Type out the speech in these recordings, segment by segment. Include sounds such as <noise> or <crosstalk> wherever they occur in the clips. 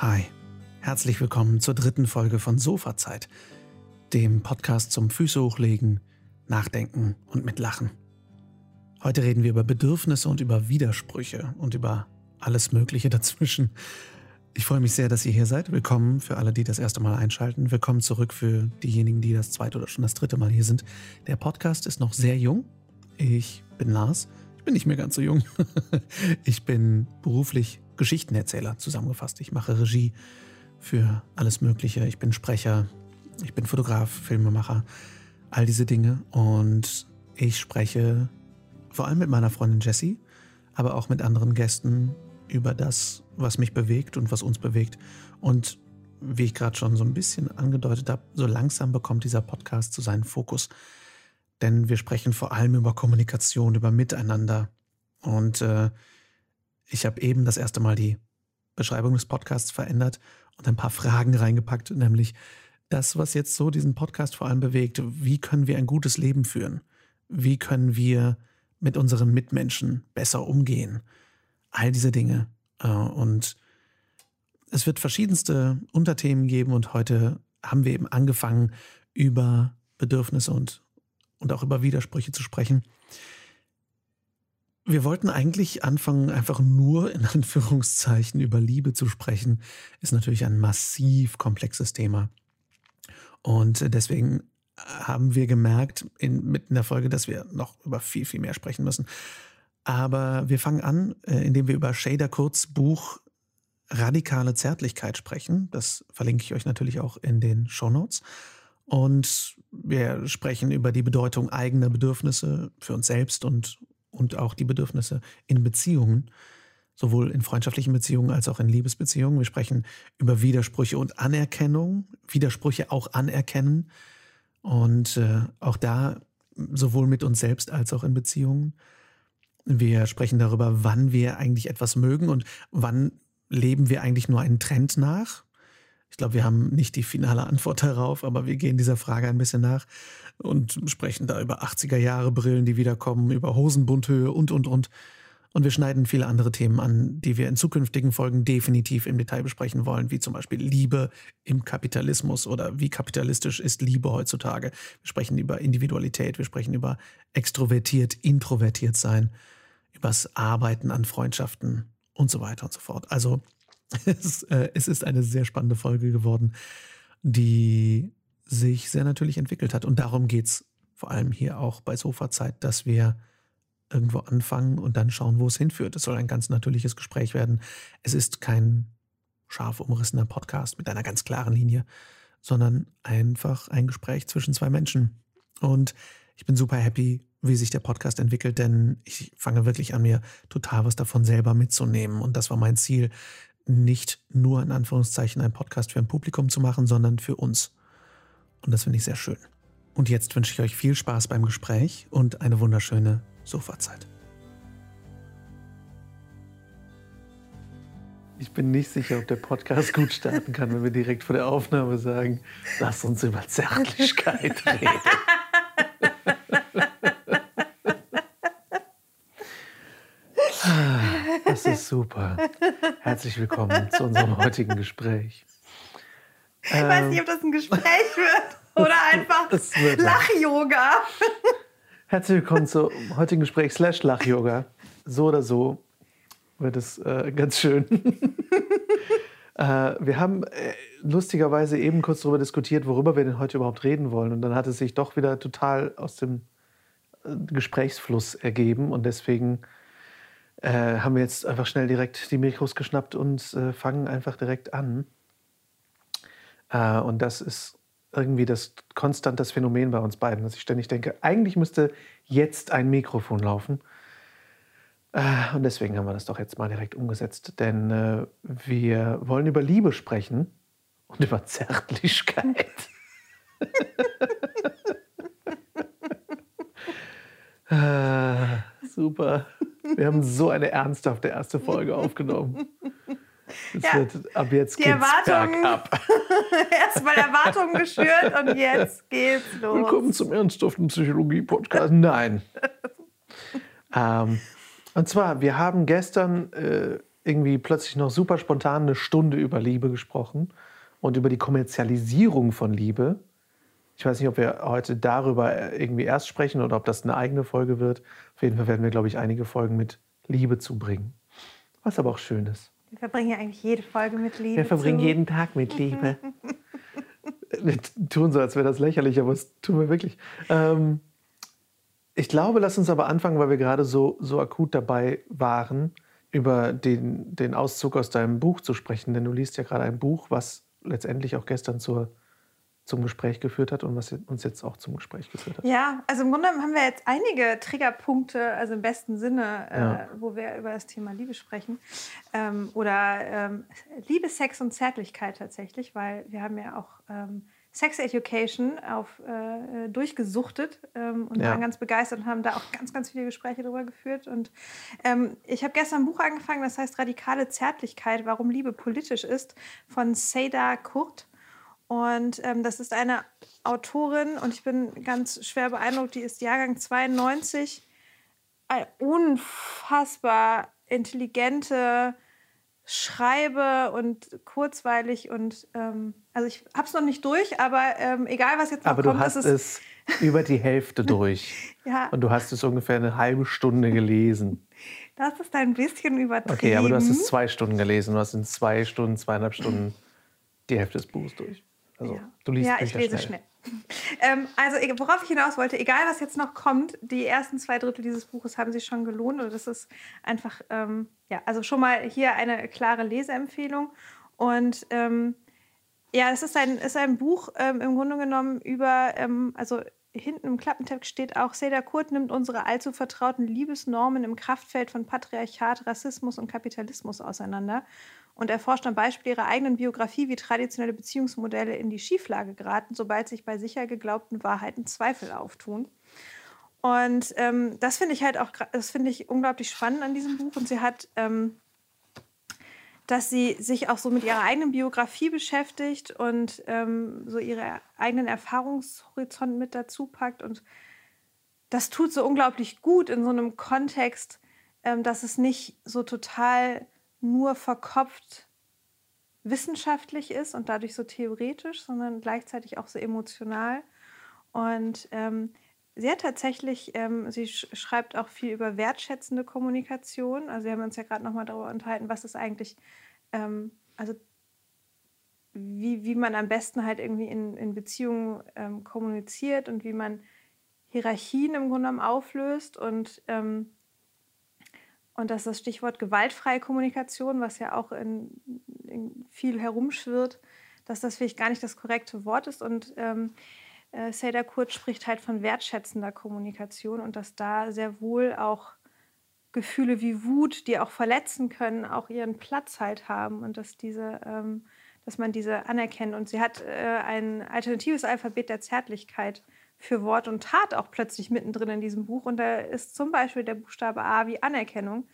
Hi, herzlich willkommen zur dritten Folge von Sofazeit, dem Podcast zum Füße hochlegen, nachdenken und mitlachen. Heute reden wir über Bedürfnisse und über Widersprüche und über alles Mögliche dazwischen. Ich freue mich sehr, dass ihr hier seid. Willkommen für alle, die das erste Mal einschalten. Willkommen zurück für diejenigen, die das zweite oder schon das dritte Mal hier sind. Der Podcast ist noch sehr jung. Ich bin Lars. Ich bin nicht mehr ganz so jung. <laughs> ich bin beruflich Geschichtenerzähler zusammengefasst. Ich mache Regie für alles Mögliche. Ich bin Sprecher, ich bin Fotograf, Filmemacher, all diese Dinge. Und ich spreche vor allem mit meiner Freundin Jessie, aber auch mit anderen Gästen über das, was mich bewegt und was uns bewegt. Und wie ich gerade schon so ein bisschen angedeutet habe, so langsam bekommt dieser Podcast zu seinen Fokus. Denn wir sprechen vor allem über Kommunikation, über Miteinander. Und äh, ich habe eben das erste Mal die Beschreibung des Podcasts verändert und ein paar Fragen reingepackt, nämlich das, was jetzt so diesen Podcast vor allem bewegt. Wie können wir ein gutes Leben führen? Wie können wir mit unseren Mitmenschen besser umgehen? All diese Dinge. Äh, und es wird verschiedenste Unterthemen geben und heute haben wir eben angefangen, über Bedürfnisse und, und auch über Widersprüche zu sprechen. Wir wollten eigentlich anfangen, einfach nur in Anführungszeichen über Liebe zu sprechen. Ist natürlich ein massiv komplexes Thema. Und deswegen haben wir gemerkt, in, mitten in der Folge, dass wir noch über viel, viel mehr sprechen müssen. Aber wir fangen an, äh, indem wir über Shader Kurz Buch Radikale Zärtlichkeit sprechen. Das verlinke ich euch natürlich auch in den Show Notes. Und wir sprechen über die Bedeutung eigener Bedürfnisse für uns selbst und und auch die Bedürfnisse in Beziehungen, sowohl in freundschaftlichen Beziehungen als auch in Liebesbeziehungen. Wir sprechen über Widersprüche und Anerkennung, Widersprüche auch anerkennen und äh, auch da sowohl mit uns selbst als auch in Beziehungen. Wir sprechen darüber, wann wir eigentlich etwas mögen und wann leben wir eigentlich nur einen Trend nach. Ich glaube, wir haben nicht die finale Antwort <laughs> darauf, aber wir gehen dieser Frage ein bisschen nach und sprechen da über 80er Jahre Brillen, die wiederkommen, über Hosenbundhöhe und, und, und. Und wir schneiden viele andere Themen an, die wir in zukünftigen Folgen definitiv im Detail besprechen wollen, wie zum Beispiel Liebe im Kapitalismus oder wie kapitalistisch ist Liebe heutzutage. Wir sprechen über Individualität, wir sprechen über extrovertiert, introvertiert sein, über das Arbeiten an Freundschaften und so weiter und so fort. Also <laughs> es, äh, es ist eine sehr spannende Folge geworden, die sich sehr natürlich entwickelt hat. Und darum geht es vor allem hier auch bei Sofazeit, dass wir irgendwo anfangen und dann schauen, wo es hinführt. Es soll ein ganz natürliches Gespräch werden. Es ist kein scharf umrissener Podcast mit einer ganz klaren Linie, sondern einfach ein Gespräch zwischen zwei Menschen. Und ich bin super happy, wie sich der Podcast entwickelt, denn ich fange wirklich an, mir total was davon selber mitzunehmen. Und das war mein Ziel, nicht nur in Anführungszeichen ein Podcast für ein Publikum zu machen, sondern für uns. Und das finde ich sehr schön. Und jetzt wünsche ich euch viel Spaß beim Gespräch und eine wunderschöne Sofazeit. Ich bin nicht sicher, ob der Podcast gut starten kann, wenn wir direkt vor der Aufnahme sagen, lass uns über Zärtlichkeit <laughs> reden. Das ist super. Herzlich willkommen zu unserem heutigen Gespräch. Ich ähm, weiß nicht, ob das ein Gespräch wird oder <laughs> einfach Lach-Yoga. Herzlich willkommen zum heutigen Gespräch slash Lach-Yoga. So oder so wird es äh, ganz schön. <laughs> äh, wir haben äh, lustigerweise eben kurz darüber diskutiert, worüber wir denn heute überhaupt reden wollen. Und dann hat es sich doch wieder total aus dem äh, Gesprächsfluss ergeben. Und deswegen äh, haben wir jetzt einfach schnell direkt die Mikros geschnappt und äh, fangen einfach direkt an. Äh, und das ist irgendwie das konstant das Phänomen bei uns beiden, dass ich ständig denke, eigentlich müsste jetzt ein Mikrofon laufen. Äh, und deswegen haben wir das doch jetzt mal direkt umgesetzt, denn äh, wir wollen über Liebe sprechen und über Zärtlichkeit. <laughs> super. Wir haben so eine ernsthafte erste Folge aufgenommen. Es ja, wird, ab jetzt die geht's Erwartungen, bergab. <laughs> Erstmal Erwartungen geschürt und jetzt geht's los. Willkommen zum ernsthaften Psychologie-Podcast. Nein. ähm, und zwar, wir haben gestern äh, irgendwie plötzlich noch super spontan eine Stunde über Liebe gesprochen und über die Kommerzialisierung von Liebe. Ich weiß nicht, ob wir heute darüber irgendwie erst sprechen oder ob das eine eigene Folge wird. Auf jeden Fall werden wir, glaube ich, einige Folgen mit Liebe zubringen. Was aber auch schön ist. Wir verbringen ja eigentlich jede Folge mit Liebe. Wir verbringen zu. jeden Tag mit Liebe. wir <laughs> tun so, als wäre das lächerlich, aber es tun wir wirklich. Ähm, ich glaube, lass uns aber anfangen, weil wir gerade so, so akut dabei waren, über den, den Auszug aus deinem Buch zu sprechen. Denn du liest ja gerade ein Buch, was letztendlich auch gestern zur, zum Gespräch geführt hat und was uns jetzt auch zum Gespräch geführt hat. Ja, also im Grunde haben wir jetzt einige Triggerpunkte, also im besten Sinne, äh, ja. äh, wo wir über das Thema Liebe sprechen. Ähm, oder ähm, Liebe, Sex und Zärtlichkeit tatsächlich, weil wir haben ja auch ähm, Sex Education auf, äh, durchgesuchtet ähm, und ja. waren ganz begeistert und haben da auch ganz, ganz viele Gespräche darüber geführt. Und ähm, ich habe gestern ein Buch angefangen, das heißt Radikale Zärtlichkeit, warum Liebe politisch ist, von Seda Kurt. Und ähm, das ist eine Autorin und ich bin ganz schwer beeindruckt, die ist Jahrgang 92. Eine unfassbar intelligente, schreibe und kurzweilig und ähm, also ich habe es noch nicht durch, aber ähm, egal was jetzt noch aber kommt, du hast es über die Hälfte durch <laughs> ja. und du hast es ungefähr eine halbe Stunde gelesen. Das ist ein bisschen übertrieben. Okay, aber du hast es zwei Stunden gelesen. Du hast in zwei Stunden, zweieinhalb Stunden die Hälfte des Buches durch. Also ja. du liest Ja, ich lese schnell. schnell. <laughs> Ähm, also worauf ich hinaus wollte, egal was jetzt noch kommt, die ersten zwei Drittel dieses Buches haben sich schon gelohnt. Und das ist einfach, ähm, ja, also schon mal hier eine klare Leseempfehlung. Und ähm, ja, es ist ein, ist ein Buch ähm, im Grunde genommen über, ähm, also hinten im Klappentext steht auch, Seda Kurt nimmt unsere allzu vertrauten Liebesnormen im Kraftfeld von Patriarchat, Rassismus und Kapitalismus auseinander und erforscht am Beispiel ihrer eigenen Biografie, wie traditionelle Beziehungsmodelle in die Schieflage geraten, sobald sich bei sicher geglaubten Wahrheiten Zweifel auftun. Und ähm, das finde ich halt auch, das finde ich unglaublich spannend an diesem Buch. Und sie hat, ähm, dass sie sich auch so mit ihrer eigenen Biografie beschäftigt und ähm, so ihre eigenen Erfahrungshorizont mit dazu packt. Und das tut so unglaublich gut in so einem Kontext, ähm, dass es nicht so total nur verkopft wissenschaftlich ist und dadurch so theoretisch, sondern gleichzeitig auch so emotional. Und ähm, sie hat tatsächlich, ähm, sie sch schreibt auch viel über wertschätzende Kommunikation. Also wir haben uns ja gerade nochmal darüber unterhalten, was ist eigentlich, ähm, also wie, wie man am besten halt irgendwie in, in Beziehungen ähm, kommuniziert und wie man Hierarchien im Grunde genommen auflöst und ähm, und das ist das Stichwort gewaltfreie Kommunikation, was ja auch in, in viel herumschwirrt, dass das vielleicht gar nicht das korrekte Wort ist. Und ähm, äh, Seda Kurt spricht halt von wertschätzender Kommunikation und dass da sehr wohl auch Gefühle wie Wut, die auch verletzen können, auch ihren Platz halt haben und dass diese, ähm, dass man diese anerkennt. Und sie hat äh, ein alternatives Alphabet der Zärtlichkeit für Wort und Tat auch plötzlich mittendrin in diesem Buch. Und da ist zum Beispiel der Buchstabe A wie Anerkennung.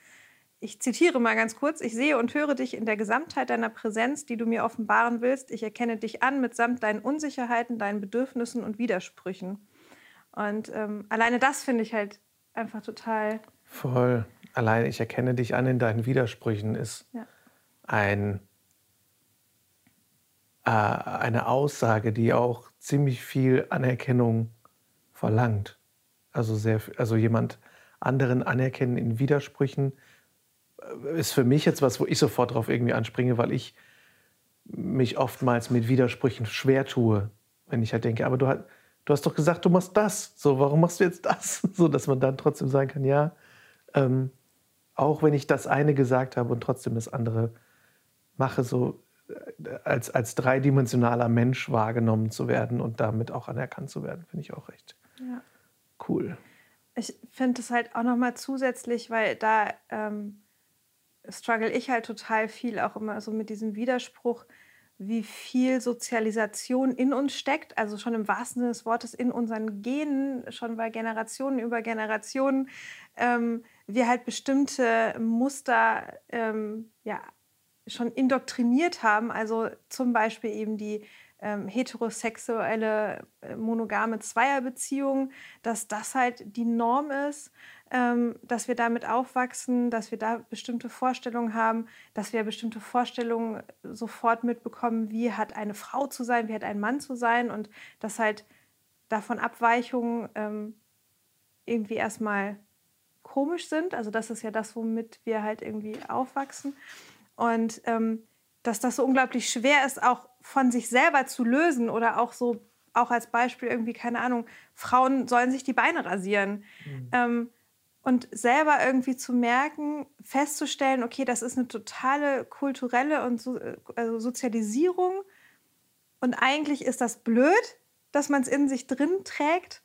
Ich zitiere mal ganz kurz. Ich sehe und höre dich in der Gesamtheit deiner Präsenz, die du mir offenbaren willst. Ich erkenne dich an mitsamt deinen Unsicherheiten, deinen Bedürfnissen und Widersprüchen. Und ähm, alleine das finde ich halt einfach total. Voll. Allein ich erkenne dich an in deinen Widersprüchen ist ja. ein, äh, eine Aussage, die auch ziemlich viel Anerkennung verlangt. Also, sehr, also jemand anderen anerkennen in Widersprüchen äh, ist für mich jetzt was, wo ich sofort drauf irgendwie anspringe, weil ich mich oftmals mit Widersprüchen schwer tue, wenn ich halt denke, aber du, hast, du hast doch gesagt, du machst das, so warum machst du jetzt das? <laughs> So, dass man dann trotzdem sagen kann, ja, ähm, auch wenn ich das eine gesagt habe und trotzdem das andere mache, so äh, als, als dreidimensionaler Mensch wahrgenommen zu werden und damit auch anerkannt zu werden, finde ich auch recht ja. cool. Ich finde es halt auch nochmal zusätzlich, weil da ähm, struggle ich halt total viel auch immer so mit diesem Widerspruch, wie viel Sozialisation in uns steckt, also schon im wahrsten Sinne des Wortes in unseren Genen, schon bei Generationen über Generationen, ähm, wir halt bestimmte Muster ähm, ja, schon indoktriniert haben, also zum Beispiel eben die ähm, heterosexuelle äh, monogame Zweierbeziehung, dass das halt die Norm ist, ähm, dass wir damit aufwachsen, dass wir da bestimmte Vorstellungen haben, dass wir bestimmte Vorstellungen sofort mitbekommen, wie hat eine Frau zu sein, wie hat ein Mann zu sein und dass halt davon Abweichungen ähm, irgendwie erstmal komisch sind. Also das ist ja das, womit wir halt irgendwie aufwachsen. Und ähm, dass das so unglaublich schwer ist, auch von sich selber zu lösen oder auch so, auch als Beispiel irgendwie, keine Ahnung, Frauen sollen sich die Beine rasieren. Mhm. Ähm, und selber irgendwie zu merken, festzustellen, okay, das ist eine totale kulturelle und so, also Sozialisierung und eigentlich ist das blöd, dass man es in sich drin trägt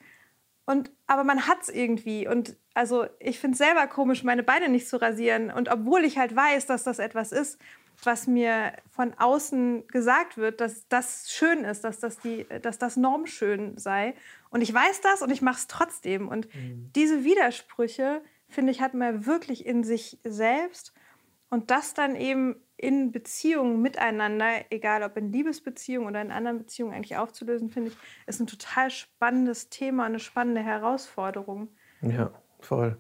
und aber man hat es irgendwie und also ich finde es selber komisch, meine Beine nicht zu rasieren und obwohl ich halt weiß, dass das etwas ist, was mir von außen gesagt wird, dass das schön ist, dass das, die, dass das normschön sei. Und ich weiß das und ich mache es trotzdem. Und mhm. diese Widersprüche, finde ich, hat man wirklich in sich selbst. Und das dann eben in Beziehungen miteinander, egal ob in Liebesbeziehungen oder in anderen Beziehungen eigentlich aufzulösen, finde ich, ist ein total spannendes Thema, eine spannende Herausforderung. Ja, voll.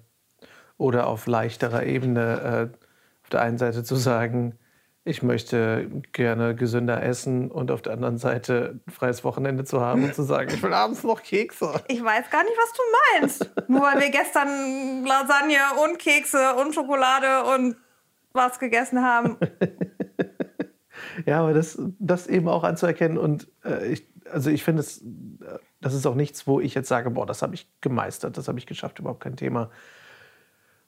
Oder auf leichterer Ebene äh, auf der einen Seite zu sagen, ich möchte gerne gesünder essen und auf der anderen Seite ein freies Wochenende zu haben und zu sagen, ich will abends noch Kekse. Ich weiß gar nicht, was du meinst. Nur weil wir gestern Lasagne und Kekse und Schokolade und was gegessen haben. <laughs> ja, aber das, das eben auch anzuerkennen und äh, ich, also ich finde, es, das ist auch nichts, wo ich jetzt sage, boah, das habe ich gemeistert, das habe ich geschafft, überhaupt kein Thema.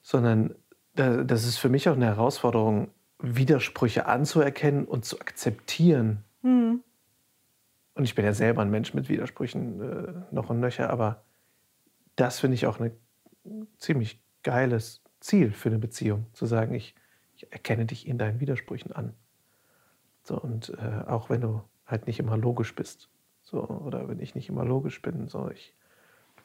Sondern das ist für mich auch eine Herausforderung, Widersprüche anzuerkennen und zu akzeptieren. Mhm. Und ich bin ja selber ein Mensch mit Widersprüchen äh, noch und nöcher, aber das finde ich auch ein ziemlich geiles Ziel für eine Beziehung, zu sagen, ich, ich erkenne dich in deinen Widersprüchen an. So, und äh, auch wenn du halt nicht immer logisch bist, so, oder wenn ich nicht immer logisch bin, so, ich,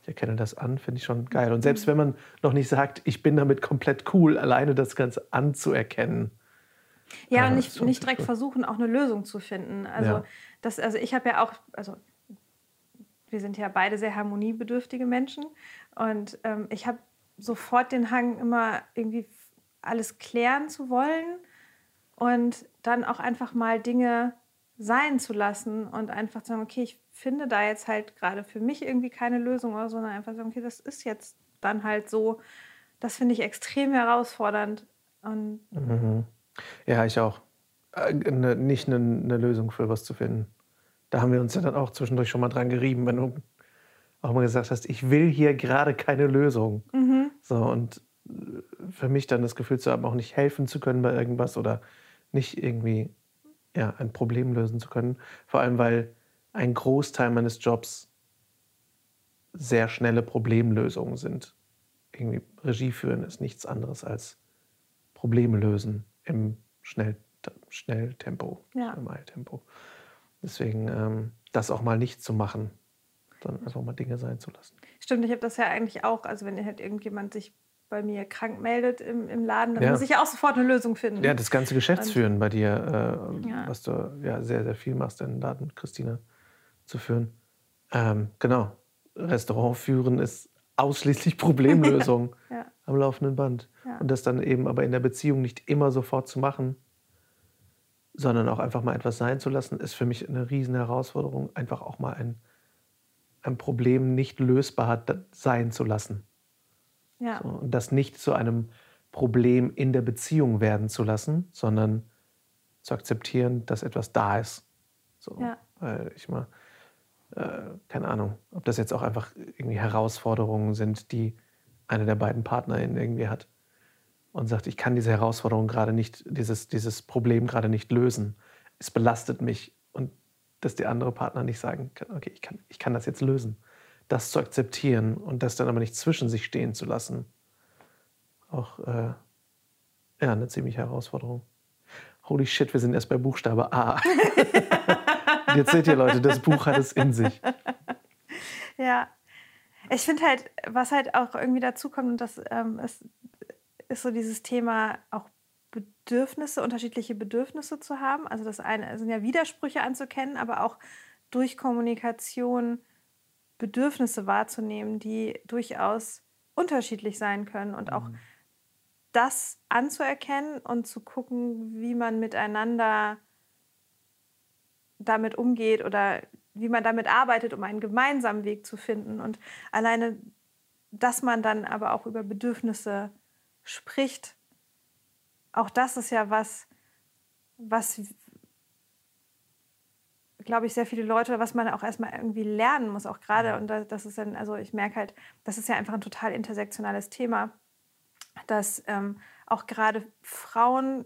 ich erkenne das an, finde ich schon geil. Und selbst wenn man noch nicht sagt, ich bin damit komplett cool, alleine das Ganze anzuerkennen, ja, und nicht, nicht direkt versuchen, auch eine Lösung zu finden. Also, ja. das, also ich habe ja auch, also wir sind ja beide sehr harmoniebedürftige Menschen und ähm, ich habe sofort den Hang, immer irgendwie alles klären zu wollen und dann auch einfach mal Dinge sein zu lassen und einfach zu sagen, okay, ich finde da jetzt halt gerade für mich irgendwie keine Lösung oder so, sondern einfach sagen, okay, das ist jetzt dann halt so. Das finde ich extrem herausfordernd. Und mhm. Ja, ich auch. Äh, ne, nicht eine ne Lösung für was zu finden. Da haben wir uns ja dann auch zwischendurch schon mal dran gerieben, wenn du auch mal gesagt hast, ich will hier gerade keine Lösung. Mhm. So, und für mich dann das Gefühl zu haben, auch nicht helfen zu können bei irgendwas oder nicht irgendwie ja, ein Problem lösen zu können. Vor allem, weil ein Großteil meines Jobs sehr schnelle Problemlösungen sind. Irgendwie Regie führen ist nichts anderes als Probleme lösen im Schnell, Schnelltempo, ja. Schnelltempo. Deswegen ähm, das auch mal nicht zu machen, sondern einfach mal Dinge sein zu lassen. Stimmt, ich habe das ja eigentlich auch. Also wenn halt irgendjemand sich bei mir krank meldet im, im Laden, dann ja. muss ich ja auch sofort eine Lösung finden. Ja, das ganze Geschäftsführen bei dir, äh, ja. was du ja sehr, sehr viel machst, deinen Laden mit Christina zu führen. Ähm, genau. Restaurant führen ist ausschließlich <laughs> Problemlösung <laughs> ja. am laufenden Band. Und das dann eben aber in der Beziehung nicht immer sofort zu machen, sondern auch einfach mal etwas sein zu lassen, ist für mich eine riesen Herausforderung, einfach auch mal ein, ein Problem nicht lösbar sein zu lassen. Ja. So, und das nicht zu einem Problem in der Beziehung werden zu lassen, sondern zu akzeptieren, dass etwas da ist. So, ja. Weil ich mal, äh, keine Ahnung, ob das jetzt auch einfach irgendwie Herausforderungen sind, die eine der beiden PartnerInnen irgendwie hat und sagt, ich kann diese Herausforderung gerade nicht, dieses, dieses Problem gerade nicht lösen. Es belastet mich und dass die andere Partner nicht sagen kann, okay, ich kann, ich kann das jetzt lösen. Das zu akzeptieren und das dann aber nicht zwischen sich stehen zu lassen, auch äh, ja, eine ziemliche Herausforderung. Holy shit, wir sind erst bei Buchstabe A. <laughs> jetzt seht ihr Leute, das Buch hat es in sich. Ja, ich finde halt, was halt auch irgendwie dazu kommt, und das ähm, ist, ist so dieses Thema auch Bedürfnisse, unterschiedliche Bedürfnisse zu haben. Also das eine sind ja Widersprüche anzukennen, aber auch durch Kommunikation Bedürfnisse wahrzunehmen, die durchaus unterschiedlich sein können und auch mhm. das anzuerkennen und zu gucken, wie man miteinander damit umgeht oder wie man damit arbeitet, um einen gemeinsamen Weg zu finden. Und alleine, dass man dann aber auch über Bedürfnisse spricht, auch das ist ja was, was, glaube ich, sehr viele Leute, was man auch erstmal irgendwie lernen muss, auch gerade. Und das ist dann, also ich merke halt, das ist ja einfach ein total intersektionales Thema, dass ähm, auch gerade Frauen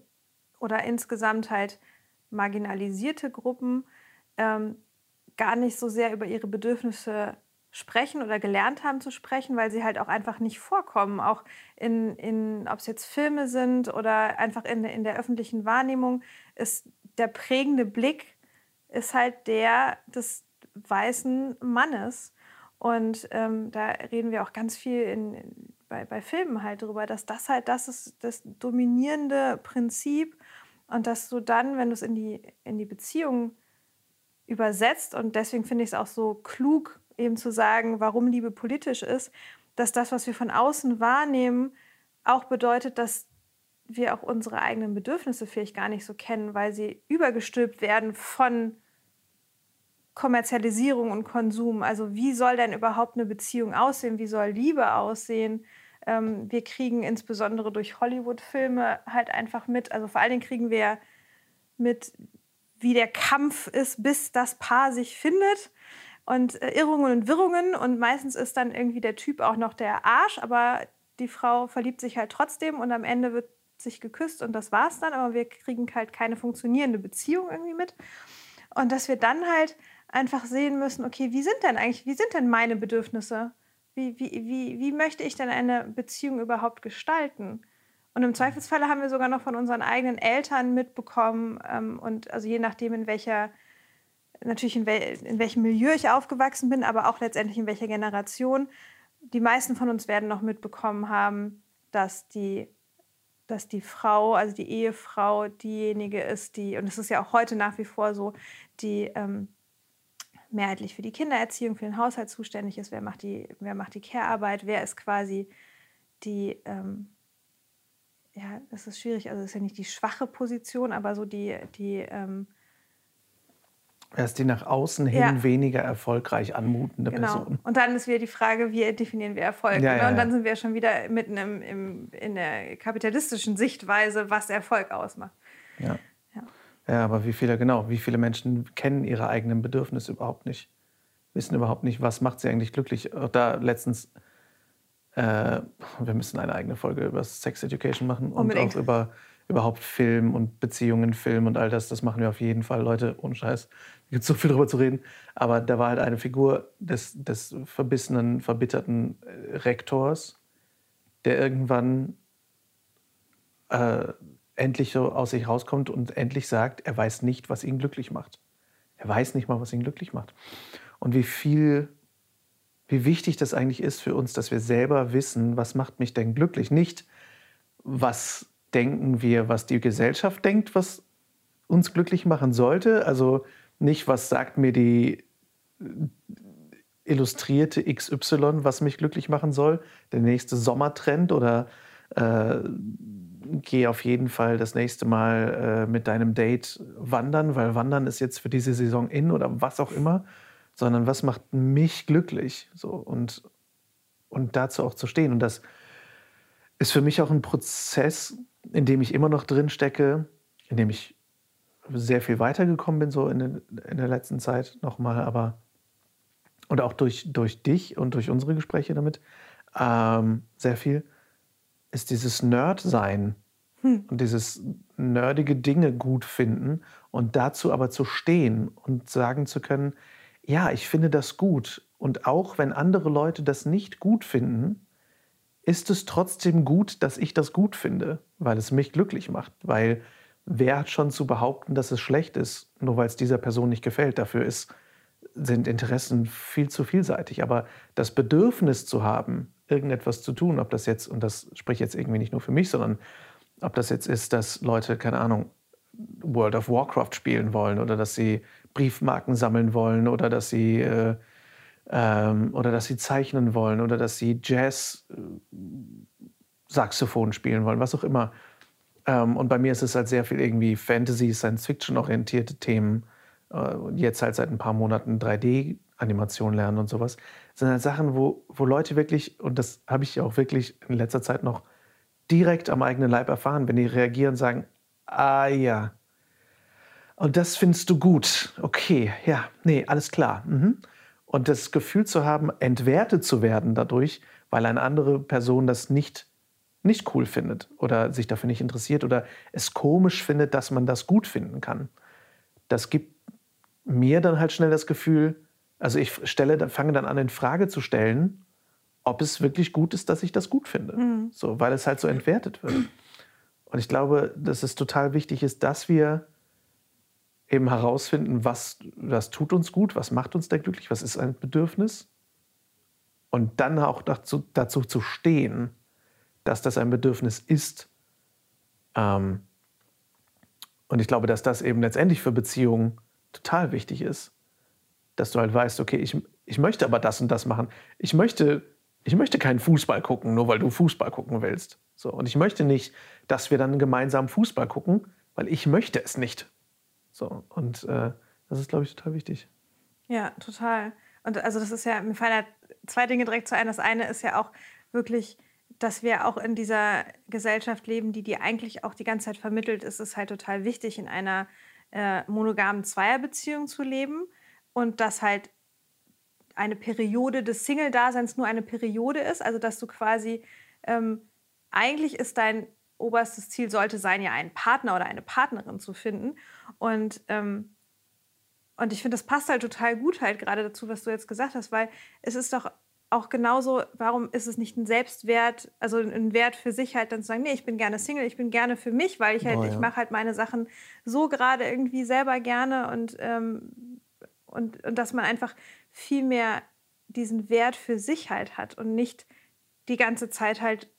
oder insgesamt halt marginalisierte Gruppen ähm, gar nicht so sehr über ihre Bedürfnisse sprechen oder gelernt haben zu sprechen, weil sie halt auch einfach nicht vorkommen. Auch in, in ob es jetzt Filme sind oder einfach in, in der öffentlichen Wahrnehmung, ist der prägende Blick ist halt der des weißen Mannes. Und ähm, da reden wir auch ganz viel in, bei, bei Filmen halt drüber, dass das halt das ist das dominierende Prinzip und dass du dann, wenn du es in die, in die Beziehung übersetzt, und deswegen finde ich es auch so klug, eben zu sagen, warum Liebe politisch ist, dass das, was wir von außen wahrnehmen, auch bedeutet, dass wir auch unsere eigenen Bedürfnisse vielleicht gar nicht so kennen, weil sie übergestülpt werden von Kommerzialisierung und Konsum. Also wie soll denn überhaupt eine Beziehung aussehen? Wie soll Liebe aussehen? Ähm, wir kriegen insbesondere durch Hollywood-Filme halt einfach mit, also vor allen Dingen kriegen wir mit, wie der Kampf ist, bis das Paar sich findet und äh, Irrungen und Wirrungen und meistens ist dann irgendwie der Typ auch noch der Arsch, aber die Frau verliebt sich halt trotzdem und am Ende wird sich geküsst und das war's dann, aber wir kriegen halt keine funktionierende Beziehung irgendwie mit. Und dass wir dann halt einfach sehen müssen, okay, wie sind denn eigentlich, wie sind denn meine Bedürfnisse? Wie, wie, wie, wie möchte ich denn eine Beziehung überhaupt gestalten? Und im Zweifelsfalle haben wir sogar noch von unseren eigenen Eltern mitbekommen ähm, und also je nachdem, in welcher natürlich in, wel in welchem Milieu ich aufgewachsen bin, aber auch letztendlich in welcher Generation. Die meisten von uns werden noch mitbekommen haben, dass die, dass die Frau, also die Ehefrau, diejenige ist, die, und es ist ja auch heute nach wie vor so, die ähm, mehrheitlich für die Kindererziehung, für den Haushalt zuständig ist. Wer macht die, wer macht die Care-Arbeit? Wer ist quasi die, ähm, ja, das ist schwierig, also das ist ja nicht die schwache Position, aber so die, die ähm, er ist die nach außen hin ja. weniger erfolgreich anmutende genau. Person. Und dann ist wieder die Frage, wie definieren wir Erfolg? Ja, ne? ja, und dann sind wir schon wieder mitten im, im, in der kapitalistischen Sichtweise, was Erfolg ausmacht. Ja. Ja. aber wie viele, genau, wie viele Menschen kennen ihre eigenen Bedürfnisse überhaupt nicht? Wissen überhaupt nicht, was macht sie eigentlich glücklich? Auch da letztens, äh, wir müssen eine eigene Folge über Sex Education machen Unbedingt. und auch über überhaupt Film und Beziehungen, Film und all das, das machen wir auf jeden Fall. Leute, ohne Scheiß, gibt so viel darüber zu reden. Aber da war halt eine Figur des, des verbissenen, verbitterten äh, Rektors, der irgendwann äh, endlich so aus sich rauskommt und endlich sagt, er weiß nicht, was ihn glücklich macht. Er weiß nicht mal, was ihn glücklich macht. Und wie viel, wie wichtig das eigentlich ist für uns, dass wir selber wissen, was macht mich denn glücklich. Nicht, was denken wir, was die Gesellschaft denkt, was uns glücklich machen sollte. Also nicht, was sagt mir die illustrierte XY, was mich glücklich machen soll, der nächste Sommertrend oder äh, geh auf jeden Fall das nächste Mal äh, mit deinem Date wandern, weil Wandern ist jetzt für diese Saison in oder was auch immer, sondern was macht mich glücklich so und, und dazu auch zu stehen. Und das ist für mich auch ein Prozess, in dem ich immer noch drin stecke, in dem ich sehr viel weitergekommen bin, so in, den, in der letzten Zeit nochmal, aber und auch durch, durch dich und durch unsere Gespräche damit ähm, sehr viel, ist dieses Nerd-Sein hm. und dieses nerdige Dinge gut finden und dazu aber zu stehen und sagen zu können, ja, ich finde das gut. Und auch wenn andere Leute das nicht gut finden, ist es trotzdem gut, dass ich das gut finde, weil es mich glücklich macht, weil wer hat schon zu behaupten, dass es schlecht ist, nur weil es dieser Person nicht gefällt? Dafür ist, sind Interessen viel zu vielseitig. Aber das Bedürfnis zu haben, irgendetwas zu tun, ob das jetzt, und das spricht jetzt irgendwie nicht nur für mich, sondern ob das jetzt ist, dass Leute, keine Ahnung, World of Warcraft spielen wollen oder dass sie Briefmarken sammeln wollen oder dass sie äh, ähm, oder dass sie zeichnen wollen oder dass sie Jazz, äh, Saxophon spielen wollen, was auch immer. Ähm, und bei mir ist es halt sehr viel irgendwie Fantasy, Science-Fiction-orientierte Themen. Äh, jetzt halt seit ein paar Monaten 3D-Animation lernen und sowas. Das sind halt Sachen, wo, wo Leute wirklich, und das habe ich auch wirklich in letzter Zeit noch direkt am eigenen Leib erfahren, wenn die reagieren, sagen, ah ja, und das findest du gut. Okay, ja, nee, alles klar. Mhm. Und das Gefühl zu haben, entwertet zu werden dadurch, weil eine andere Person das nicht, nicht cool findet oder sich dafür nicht interessiert oder es komisch findet, dass man das gut finden kann. Das gibt mir dann halt schnell das Gefühl, also ich stelle, fange dann an, in Frage zu stellen, ob es wirklich gut ist, dass ich das gut finde. Mhm. So, weil es halt so entwertet wird. Und ich glaube, dass es total wichtig ist, dass wir eben herausfinden, was das tut uns gut, was macht uns da glücklich, was ist ein Bedürfnis. Und dann auch dazu, dazu zu stehen, dass das ein Bedürfnis ist. Ähm, und ich glaube, dass das eben letztendlich für Beziehungen total wichtig ist. Dass du halt weißt, okay, ich, ich möchte aber das und das machen. Ich möchte, ich möchte keinen Fußball gucken, nur weil du Fußball gucken willst. So, und ich möchte nicht, dass wir dann gemeinsam Fußball gucken, weil ich möchte es nicht. So, und äh, das ist, glaube ich, total wichtig. Ja, total. Und also das ist ja, mir fallen da zwei Dinge direkt zu ein. Das eine ist ja auch wirklich, dass wir auch in dieser Gesellschaft leben, die dir eigentlich auch die ganze Zeit vermittelt, ist es halt total wichtig, in einer äh, monogamen Zweierbeziehung zu leben und dass halt eine Periode des Single-Daseins nur eine Periode ist, also dass du quasi ähm, eigentlich ist dein oberstes Ziel sollte sein, ja einen Partner oder eine Partnerin zu finden und ähm, und ich finde, das passt halt total gut halt gerade dazu, was du jetzt gesagt hast, weil es ist doch auch genauso, warum ist es nicht ein Selbstwert, also ein Wert für sich halt dann zu sagen, nee, ich bin gerne Single, ich bin gerne für mich, weil ich halt, oh, ja. ich mache halt meine Sachen so gerade irgendwie selber gerne und, ähm, und, und dass man einfach viel mehr diesen Wert für sich halt hat und nicht die ganze Zeit halt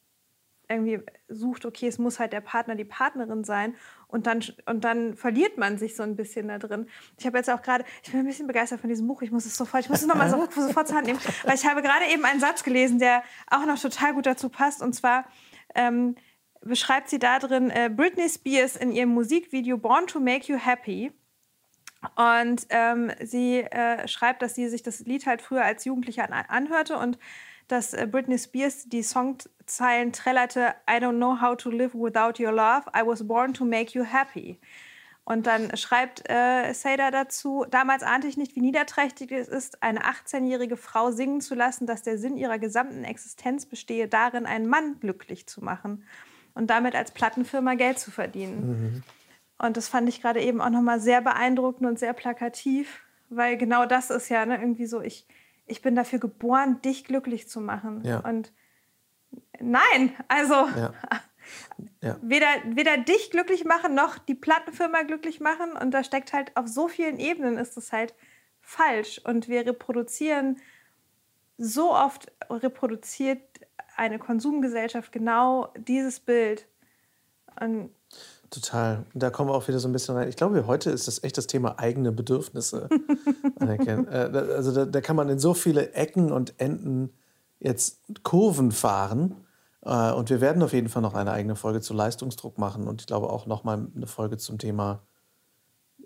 irgendwie sucht, okay, es muss halt der Partner, die Partnerin sein und dann, und dann verliert man sich so ein bisschen da drin. Ich habe jetzt auch gerade, ich bin ein bisschen begeistert von diesem Buch, ich muss es sofort, ich muss es nochmal so, <laughs> sofort zur Hand nehmen, weil ich habe gerade eben einen Satz gelesen, der auch noch total gut dazu passt und zwar ähm, beschreibt sie da drin äh, Britney Spears in ihrem Musikvideo Born to Make You Happy und ähm, sie äh, schreibt, dass sie sich das Lied halt früher als Jugendliche an anhörte und dass äh, Britney Spears die Songzeilen trällerte, I don't know how to live without your love, I was born to make you happy. Und dann schreibt äh, Seda dazu, damals ahnte ich nicht, wie niederträchtig es ist, eine 18-jährige Frau singen zu lassen, dass der Sinn ihrer gesamten Existenz bestehe darin, einen Mann glücklich zu machen und damit als Plattenfirma Geld zu verdienen. Mhm. Und das fand ich gerade eben auch nochmal sehr beeindruckend und sehr plakativ, weil genau das ist ja ne, irgendwie so, ich, ich bin dafür geboren, dich glücklich zu machen. Ja. Und nein, also ja. <laughs> Ja. Weder, weder dich glücklich machen, noch die Plattenfirma glücklich machen. Und da steckt halt auf so vielen Ebenen ist das halt falsch. Und wir reproduzieren so oft, reproduziert eine Konsumgesellschaft genau dieses Bild. Und Total. Da kommen wir auch wieder so ein bisschen rein. Ich glaube, heute ist das echt das Thema eigene Bedürfnisse <laughs> anerkennen. Äh, also da, da, kann man in so viele Ecken und Enden jetzt Kurven fahren. Äh, und wir werden auf jeden Fall noch eine eigene Folge zu Leistungsdruck machen und ich glaube auch noch mal eine Folge zum Thema,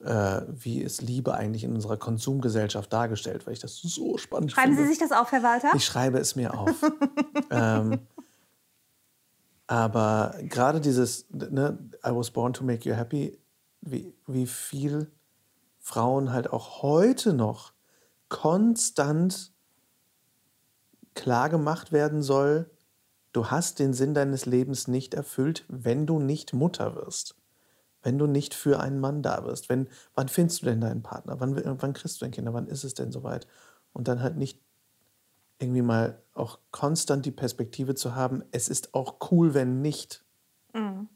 äh, wie ist Liebe eigentlich in unserer Konsumgesellschaft dargestellt, weil ich das so spannend Schreiben finde. Sie sich das auf, Herr Walter? Ich schreibe es mir auf. <laughs> ähm, aber gerade dieses, ne, I was born to make you happy, wie, wie viel Frauen halt auch heute noch konstant klar gemacht werden soll, du hast den Sinn deines Lebens nicht erfüllt, wenn du nicht Mutter wirst. Wenn du nicht für einen Mann da wirst. Wenn, wann findest du denn deinen Partner? Wann, wann kriegst du denn Kinder? Wann ist es denn soweit? Und dann halt nicht irgendwie mal auch konstant die Perspektive zu haben, es ist auch cool, wenn nicht. Mhm.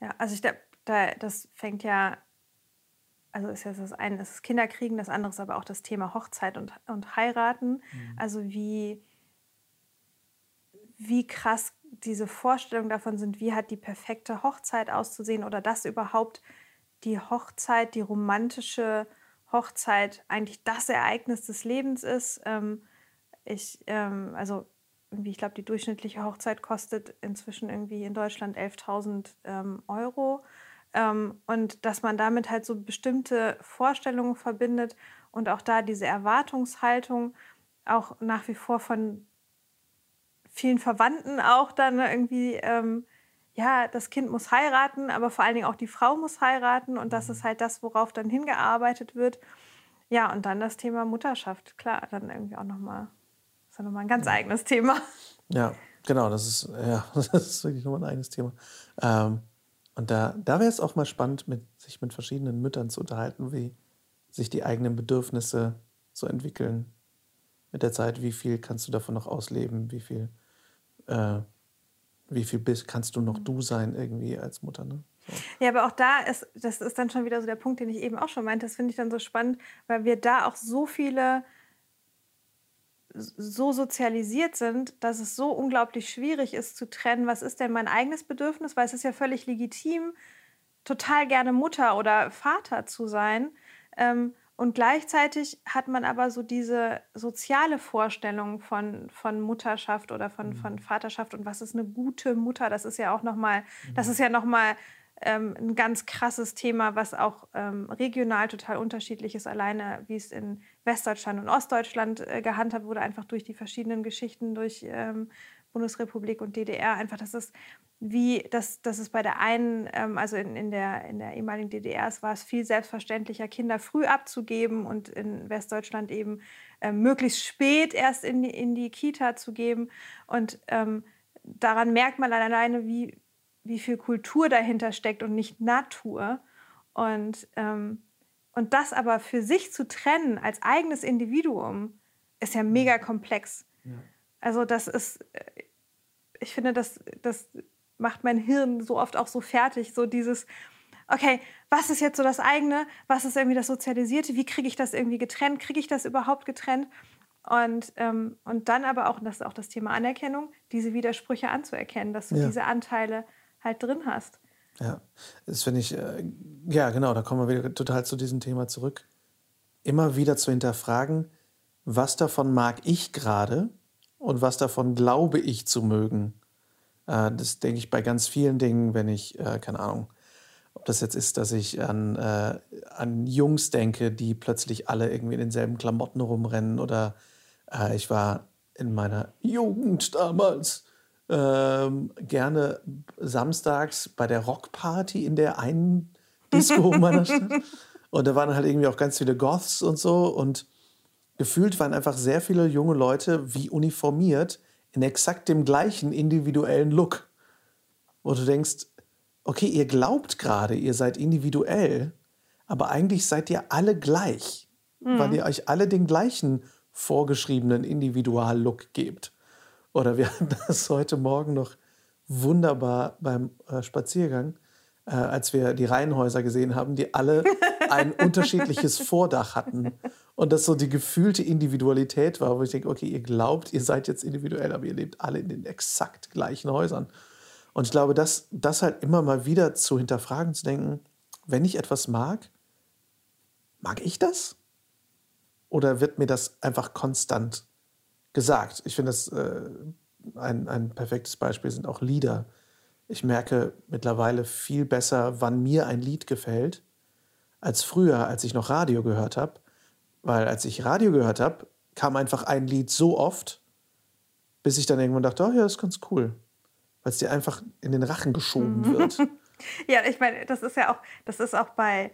Ja, also ich glaube, da, das fängt ja, also ist ja das eine, das ist Kinderkriegen, das andere ist aber auch das Thema Hochzeit und, und Heiraten. Mhm. Also wie, wie krass diese Vorstellungen davon sind, wie hat die perfekte Hochzeit auszusehen oder dass überhaupt die Hochzeit, die romantische Hochzeit eigentlich das Ereignis des Lebens ist. Ähm, ich, ähm, also irgendwie, ich glaube, die durchschnittliche Hochzeit kostet inzwischen irgendwie in Deutschland 11.000 ähm, Euro. Ähm, und dass man damit halt so bestimmte Vorstellungen verbindet und auch da diese Erwartungshaltung auch nach wie vor von vielen Verwandten auch dann irgendwie, ähm, ja, das Kind muss heiraten, aber vor allen Dingen auch die Frau muss heiraten und das ist halt das, worauf dann hingearbeitet wird. Ja, und dann das Thema Mutterschaft, klar, dann irgendwie auch nochmal, ist ja nochmal ein ganz eigenes Thema. Ja, genau, das ist, ja, <laughs> das ist wirklich nochmal ein eigenes Thema. Ähm, und da, da wäre es auch mal spannend, mit, sich mit verschiedenen Müttern zu unterhalten, wie sich die eigenen Bedürfnisse so entwickeln mit der Zeit. Wie viel kannst du davon noch ausleben? Wie viel, äh, wie viel bist, kannst du noch du sein irgendwie als Mutter? Ne? So. Ja, aber auch da ist, das ist dann schon wieder so der Punkt, den ich eben auch schon meinte. Das finde ich dann so spannend, weil wir da auch so viele so sozialisiert sind, dass es so unglaublich schwierig ist zu trennen, was ist denn mein eigenes Bedürfnis, weil es ist ja völlig legitim, total gerne Mutter oder Vater zu sein. Ähm, und gleichzeitig hat man aber so diese soziale Vorstellung von, von Mutterschaft oder von, mhm. von Vaterschaft und was ist eine gute Mutter. Das ist ja auch nochmal, mhm. das ist ja nochmal ähm, ein ganz krasses Thema, was auch ähm, regional total unterschiedlich ist, alleine wie es in Westdeutschland und Ostdeutschland äh, gehandhabt wurde, einfach durch die verschiedenen Geschichten, durch ähm, Bundesrepublik und DDR. Einfach, dass es wie, dass, dass es bei der einen, ähm, also in, in, der, in der ehemaligen DDR, es war es viel selbstverständlicher, Kinder früh abzugeben und in Westdeutschland eben äh, möglichst spät erst in die, in die Kita zu geben. Und ähm, daran merkt man alleine, wie, wie viel Kultur dahinter steckt und nicht Natur. Und, ähm, und das aber für sich zu trennen als eigenes Individuum, ist ja mega komplex. Ja. Also das ist, äh, ich finde, das, das macht mein Hirn so oft auch so fertig, so dieses, okay, was ist jetzt so das eigene, was ist irgendwie das Sozialisierte, wie kriege ich das irgendwie getrennt, kriege ich das überhaupt getrennt? Und, ähm, und dann aber auch, das ist auch das Thema Anerkennung, diese Widersprüche anzuerkennen, dass du ja. diese Anteile halt drin hast. Ja, das finde ich, äh, ja genau, da kommen wir wieder total zu diesem Thema zurück. Immer wieder zu hinterfragen, was davon mag ich gerade und was davon glaube ich zu mögen. Äh, das denke ich bei ganz vielen Dingen, wenn ich, äh, keine Ahnung, ob das jetzt ist, dass ich an, äh, an Jungs denke, die plötzlich alle irgendwie in denselben Klamotten rumrennen oder äh, ich war in meiner Jugend damals ähm, gerne samstags bei der Rockparty in der einen Disco <laughs> meiner Stadt. Und da waren halt irgendwie auch ganz viele Goths und so. Und gefühlt waren einfach sehr viele junge Leute wie uniformiert in exakt dem gleichen individuellen Look. Wo du denkst, okay, ihr glaubt gerade, ihr seid individuell, aber eigentlich seid ihr alle gleich, mhm. weil ihr euch alle den gleichen vorgeschriebenen Individuallook gebt. Oder wir <laughs> hatten das heute Morgen noch wunderbar beim äh, Spaziergang, äh, als wir die Reihenhäuser gesehen haben, die alle <laughs> ein unterschiedliches Vordach hatten. Und das so die gefühlte Individualität war, wo ich denke, okay, ihr glaubt, ihr seid jetzt individuell, aber ihr lebt alle in den exakt gleichen Häusern. Und ich glaube, das, das halt immer mal wieder zu hinterfragen, zu denken, wenn ich etwas mag, mag ich das? Oder wird mir das einfach konstant gesagt. Ich finde, das äh, ein, ein perfektes Beispiel sind auch Lieder. Ich merke mittlerweile viel besser, wann mir ein Lied gefällt, als früher, als ich noch Radio gehört habe. Weil als ich Radio gehört habe, kam einfach ein Lied so oft, bis ich dann irgendwann dachte, oh ja, das ist ganz cool. Weil es dir einfach in den Rachen geschoben wird. <laughs> ja, ich meine, das ist ja auch, das ist auch bei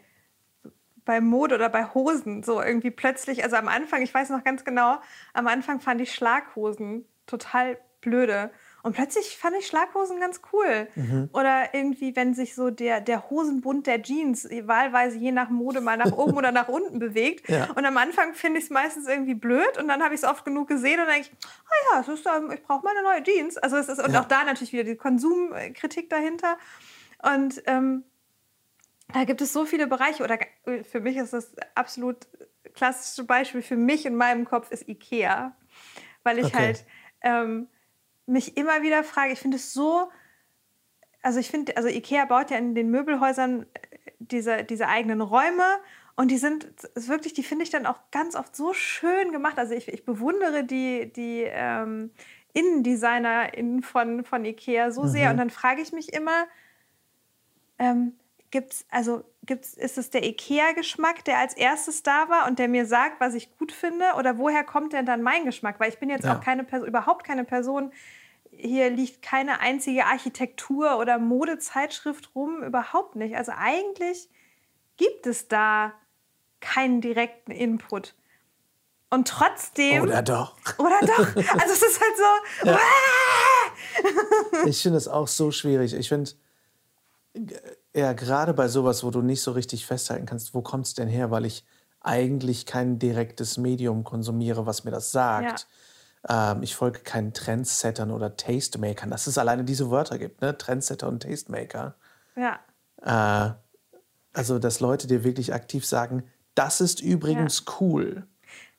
bei Mode oder bei Hosen so irgendwie plötzlich, also am Anfang, ich weiß noch ganz genau, am Anfang fand ich Schlaghosen total blöde. Und plötzlich fand ich Schlaghosen ganz cool. Mhm. Oder irgendwie, wenn sich so der, der Hosenbund der Jeans wahlweise je nach Mode mal nach oben <laughs> oder nach unten bewegt. Ja. Und am Anfang finde ich es meistens irgendwie blöd und dann habe ich es oft genug gesehen und denke ich, ah ja, ist, ähm, ich brauche mal eine neue Jeans. Also es ist, und ja. auch da natürlich wieder die Konsumkritik dahinter. Und ähm, da gibt es so viele Bereiche. Oder für mich ist das absolut klassische Beispiel für mich in meinem Kopf ist Ikea. Weil ich okay. halt ähm, mich immer wieder frage, ich finde es so, also ich finde, also Ikea baut ja in den Möbelhäusern diese, diese eigenen Räume und die sind wirklich, die finde ich dann auch ganz oft so schön gemacht. Also ich, ich bewundere die, die ähm, InnendesignerInnen von, von Ikea so mhm. sehr. Und dann frage ich mich immer, ähm, gibt's, also gibt's, ist es der IKEA-Geschmack, der als erstes da war und der mir sagt, was ich gut finde? Oder woher kommt denn dann mein Geschmack? Weil ich bin jetzt ja. auch keine Person, überhaupt keine Person. Hier liegt keine einzige Architektur- oder Modezeitschrift rum, überhaupt nicht. Also eigentlich gibt es da keinen direkten Input. Und trotzdem. Oder doch. Oder doch. Also es ist halt so. <laughs> Ja. ich finde es auch so schwierig. Ich finde, ja, gerade bei sowas, wo du nicht so richtig festhalten kannst, wo kommt es denn her, weil ich eigentlich kein direktes Medium konsumiere, was mir das sagt. Ja. Ähm, ich folge keinen Trendsettern oder Tastemakern, dass es alleine diese Wörter gibt, ne? Trendsetter und Tastemaker. Ja. Äh, also, dass Leute dir wirklich aktiv sagen, das ist übrigens ja. cool.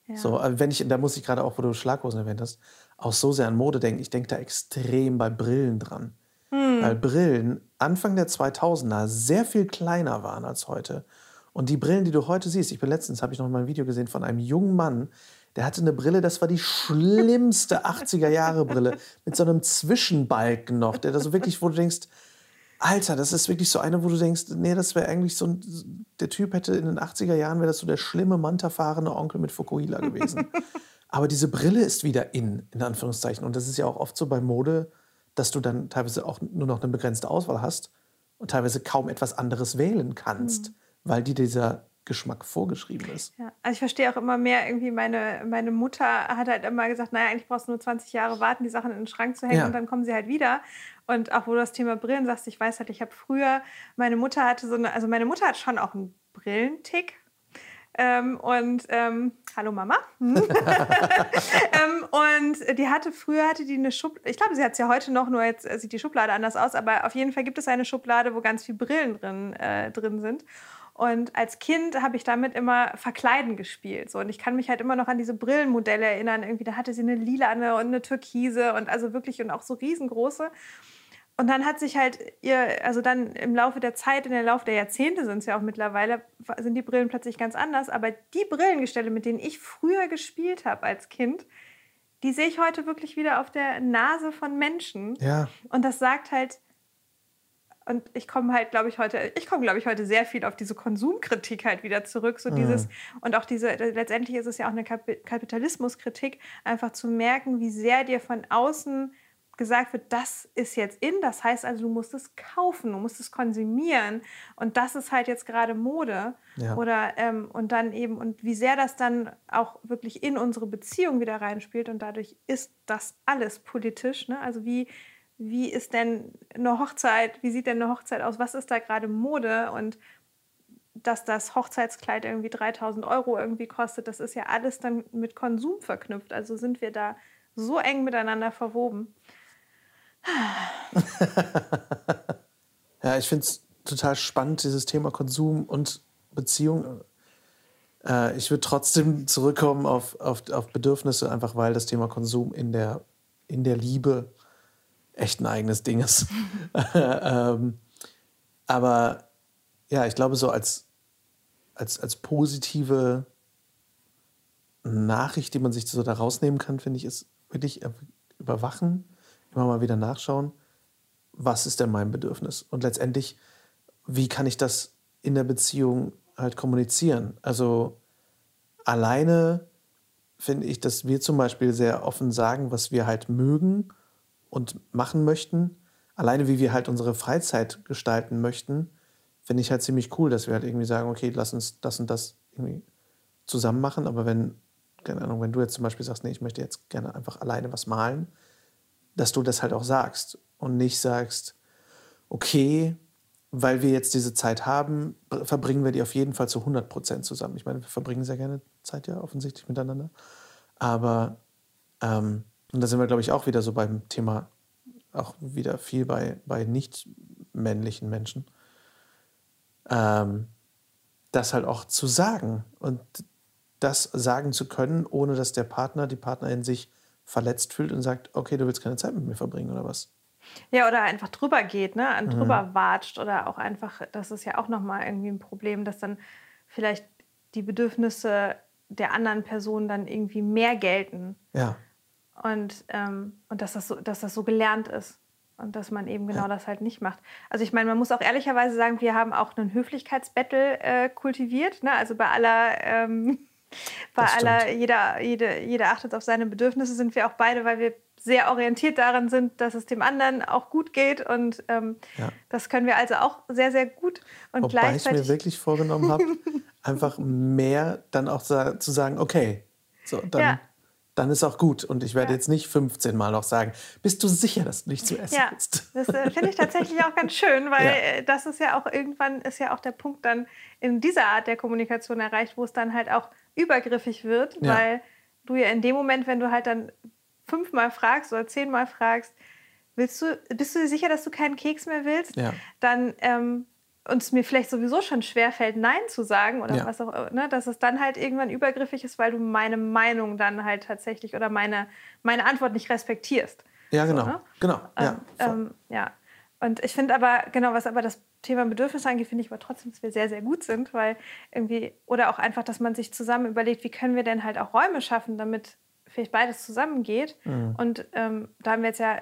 Ja. So, äh, wenn ich, da muss ich gerade auch, wo du Schlaghosen erwähnt hast, auch so sehr an Mode denken. Ich denke da extrem bei Brillen dran. Hm. Weil Brillen Anfang der 2000er sehr viel kleiner waren als heute. Und die Brillen, die du heute siehst, ich bin letztens, habe ich noch mal ein Video gesehen von einem jungen Mann, der hatte eine Brille, das war die schlimmste 80er-Jahre-Brille mit so einem Zwischenbalken noch, der da so wirklich, wo du denkst, Alter, das ist wirklich so eine, wo du denkst, nee, das wäre eigentlich so ein, der Typ hätte in den 80er Jahren, wäre das so der schlimme Manta-fahrende Onkel mit Fukuhila gewesen. Aber diese Brille ist wieder in, in Anführungszeichen. Und das ist ja auch oft so bei Mode, dass du dann teilweise auch nur noch eine begrenzte Auswahl hast und teilweise kaum etwas anderes wählen kannst, mhm. weil dir dieser Geschmack vorgeschrieben ist. Ja, also ich verstehe auch immer mehr, irgendwie meine, meine Mutter hat halt immer gesagt, naja, eigentlich brauchst du nur 20 Jahre warten, die Sachen in den Schrank zu hängen ja. und dann kommen sie halt wieder. Und auch wo du das Thema Brillen sagst, ich weiß halt, ich habe früher, meine Mutter hatte so eine, also meine Mutter hat schon auch einen Brillentick. Ähm, und ähm, hallo Mama. <laughs> ähm, und die hatte früher hatte die eine Schublade. Ich glaube, sie hat es ja heute noch, nur jetzt sieht die Schublade anders aus. Aber auf jeden Fall gibt es eine Schublade, wo ganz viele Brillen drin, äh, drin sind. Und als Kind habe ich damit immer Verkleiden gespielt. So. Und ich kann mich halt immer noch an diese Brillenmodelle erinnern. Irgendwie, da hatte sie eine lila und eine türkise und also wirklich und auch so riesengroße. Und dann hat sich halt ihr, also dann im Laufe der Zeit, in der Laufe der Jahrzehnte sind es ja auch mittlerweile, sind die Brillen plötzlich ganz anders. Aber die Brillengestelle, mit denen ich früher gespielt habe als Kind, die sehe ich heute wirklich wieder auf der Nase von Menschen. Ja. Und das sagt halt, und ich komme halt, glaube ich, heute, ich komme, glaube ich, heute sehr viel auf diese Konsumkritik halt wieder zurück. So dieses, mhm. und auch diese, letztendlich ist es ja auch eine Kapitalismuskritik, einfach zu merken, wie sehr dir von außen gesagt wird, das ist jetzt in, das heißt also, du musst es kaufen, du musst es konsumieren und das ist halt jetzt gerade Mode. Ja. Oder ähm, und dann eben, und wie sehr das dann auch wirklich in unsere Beziehung wieder reinspielt und dadurch ist das alles politisch. Ne? Also wie, wie ist denn eine Hochzeit, wie sieht denn eine Hochzeit aus, was ist da gerade Mode und dass das Hochzeitskleid irgendwie 3000 Euro irgendwie kostet, das ist ja alles dann mit Konsum verknüpft. Also sind wir da so eng miteinander verwoben. <laughs> ja, ich finde es total spannend, dieses Thema Konsum und Beziehung. Äh, ich würde trotzdem zurückkommen auf, auf, auf Bedürfnisse, einfach weil das Thema Konsum in der, in der Liebe echt ein eigenes Ding ist. <laughs> ähm, aber ja, ich glaube, so als, als, als positive Nachricht, die man sich so da rausnehmen kann, finde ich, ist wirklich überwachen, immer mal wieder nachschauen, was ist denn mein Bedürfnis? Und letztendlich, wie kann ich das in der Beziehung halt kommunizieren? Also alleine finde ich, dass wir zum Beispiel sehr offen sagen, was wir halt mögen und machen möchten, alleine wie wir halt unsere Freizeit gestalten möchten, finde ich halt ziemlich cool, dass wir halt irgendwie sagen, okay, lass uns das und das irgendwie zusammen machen. Aber wenn, keine Ahnung, wenn du jetzt zum Beispiel sagst, nee, ich möchte jetzt gerne einfach alleine was malen, dass du das halt auch sagst und nicht sagst, okay, weil wir jetzt diese Zeit haben, verbringen wir die auf jeden Fall zu 100 Prozent zusammen. Ich meine, wir verbringen sehr gerne Zeit ja offensichtlich miteinander. Aber ähm, und da sind wir, glaube ich, auch wieder so beim Thema, auch wieder viel bei, bei nicht männlichen Menschen, ähm, das halt auch zu sagen und das sagen zu können, ohne dass der Partner, die Partnerin sich verletzt fühlt und sagt, okay, du willst keine Zeit mit mir verbringen oder was? Ja, oder einfach drüber geht, ne? An drüber mhm. watscht oder auch einfach, das ist ja auch nochmal irgendwie ein Problem, dass dann vielleicht die Bedürfnisse der anderen Person dann irgendwie mehr gelten. Ja. Und, ähm, und dass, das so, dass das so gelernt ist und dass man eben genau ja. das halt nicht macht. Also ich meine, man muss auch ehrlicherweise sagen, wir haben auch einen Höflichkeitsbattle äh, kultiviert. Ne? Also bei aller, ähm, bei aller, jeder, jede, jeder achtet auf seine Bedürfnisse, sind wir auch beide, weil wir sehr orientiert daran sind, dass es dem anderen auch gut geht. Und ähm, ja. das können wir also auch sehr, sehr gut. Und Wobei gleichzeitig ich mir wirklich vorgenommen habe, <laughs> einfach mehr dann auch zu sagen, okay, so, dann, ja. Dann ist auch gut. Und ich werde ja. jetzt nicht 15 Mal noch sagen, bist du sicher, dass du nicht zu essen ja. willst? Das äh, finde ich tatsächlich auch ganz schön, weil äh, das ist ja auch irgendwann, ist ja auch der Punkt dann in dieser Art der Kommunikation erreicht, wo es dann halt auch übergriffig wird, weil du ja in dem Moment, wenn du halt dann fünfmal fragst oder zehnmal fragst, willst du, bist du dir sicher, dass du keinen Keks mehr willst? Ja. Dann ähm, und es mir vielleicht sowieso schon schwerfällt, Nein zu sagen oder ja. was auch ne, dass es dann halt irgendwann übergriffig ist, weil du meine Meinung dann halt tatsächlich oder meine, meine Antwort nicht respektierst. Ja, genau. So, ne? Genau. Ja, ähm, ähm, ja. Und ich finde aber, genau, was aber das Thema Bedürfnisse angeht, finde ich aber trotzdem, dass wir sehr, sehr gut sind, weil irgendwie, oder auch einfach, dass man sich zusammen überlegt, wie können wir denn halt auch Räume schaffen, damit vielleicht beides zusammengeht. Mhm. Und ähm, da haben wir jetzt ja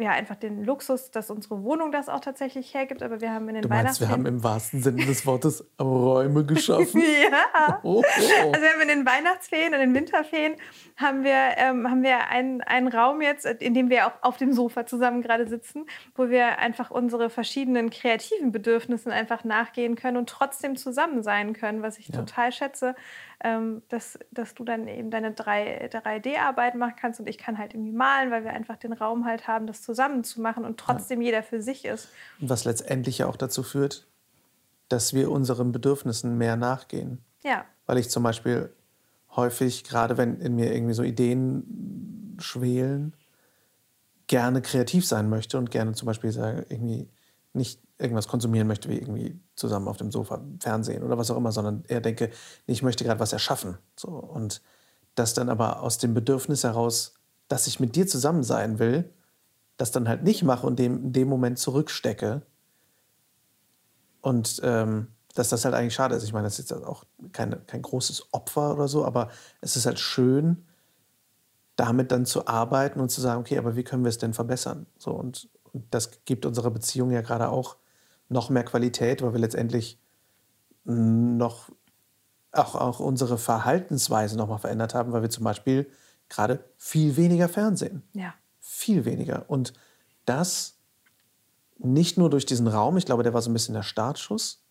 ja, einfach den Luxus, dass unsere Wohnung das auch tatsächlich hergibt. Aber wir haben in den du meinst, wir haben im wahrsten Sinne des Wortes Räume geschaffen? <laughs> ja. Oh, oh. Also wir haben in den Weihnachtsferien, in den Winterferien haben wir, ähm, haben wir einen, einen Raum jetzt, in dem wir auch auf dem Sofa zusammen gerade sitzen, wo wir einfach unsere verschiedenen kreativen Bedürfnissen einfach nachgehen können und trotzdem zusammen sein können, was ich ja. total schätze ähm, dass, dass du dann eben deine 3D-Arbeit machen kannst und ich kann halt irgendwie malen, weil wir einfach den Raum halt haben, das zusammen zu machen und trotzdem ja. jeder für sich ist. Und was letztendlich ja auch dazu führt, dass wir unseren Bedürfnissen mehr nachgehen. Ja. Weil ich zum Beispiel häufig, gerade wenn in mir irgendwie so Ideen schwelen, gerne kreativ sein möchte und gerne zum Beispiel sage, irgendwie nicht irgendwas konsumieren möchte, wie irgendwie zusammen auf dem Sofa Fernsehen oder was auch immer, sondern eher denke, ich möchte gerade was erschaffen. So. Und das dann aber aus dem Bedürfnis heraus, dass ich mit dir zusammen sein will, das dann halt nicht mache und dem, in dem Moment zurückstecke. Und ähm, dass das halt eigentlich schade ist. Ich meine, das ist jetzt auch keine, kein großes Opfer oder so, aber es ist halt schön, damit dann zu arbeiten und zu sagen, okay, aber wie können wir es denn verbessern? So, und, und das gibt unserer Beziehung ja gerade auch noch mehr Qualität, weil wir letztendlich noch auch, auch unsere Verhaltensweise noch mal verändert haben, weil wir zum Beispiel gerade viel weniger Fernsehen. Ja. Viel weniger. Und das nicht nur durch diesen Raum, ich glaube, der war so ein bisschen der Startschuss,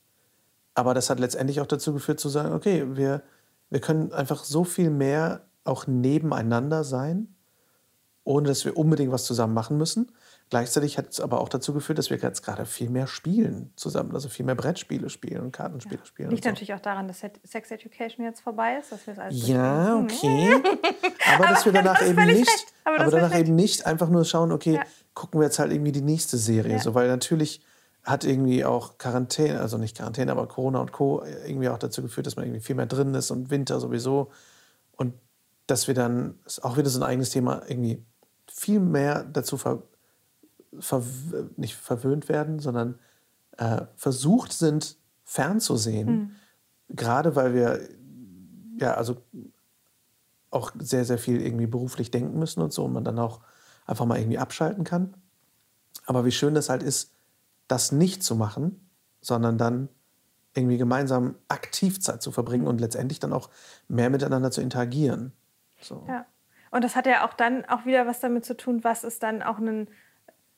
aber das hat letztendlich auch dazu geführt zu sagen, okay, wir, wir können einfach so viel mehr auch nebeneinander sein, ohne dass wir unbedingt was zusammen machen müssen. Gleichzeitig hat es aber auch dazu geführt, dass wir jetzt gerade viel mehr spielen zusammen, also viel mehr Brettspiele spielen und Kartenspiele ja. spielen. Liegt so. natürlich auch daran, dass Sex Education jetzt vorbei ist, dass wir es alles Ja, okay. <laughs> aber, aber dass wir danach eben nicht, aber, aber danach eben nicht einfach nur schauen, okay, ja. gucken wir jetzt halt irgendwie die nächste Serie, ja. so weil natürlich hat irgendwie auch Quarantäne, also nicht Quarantäne, aber Corona und Co. irgendwie auch dazu geführt, dass man irgendwie viel mehr drin ist und Winter sowieso und dass wir dann, auch wieder so ein eigenes Thema, irgendwie viel mehr dazu ver ver nicht verwöhnt werden, sondern äh, versucht sind, fernzusehen. Mhm. Gerade weil wir ja, also auch sehr, sehr viel irgendwie beruflich denken müssen und so und man dann auch einfach mal irgendwie abschalten kann. Aber wie schön das halt ist, das nicht zu machen, sondern dann irgendwie gemeinsam aktiv Zeit zu verbringen und letztendlich dann auch mehr miteinander zu interagieren. So. Ja. Und das hat ja auch dann auch wieder was damit zu tun, was ist dann auch ein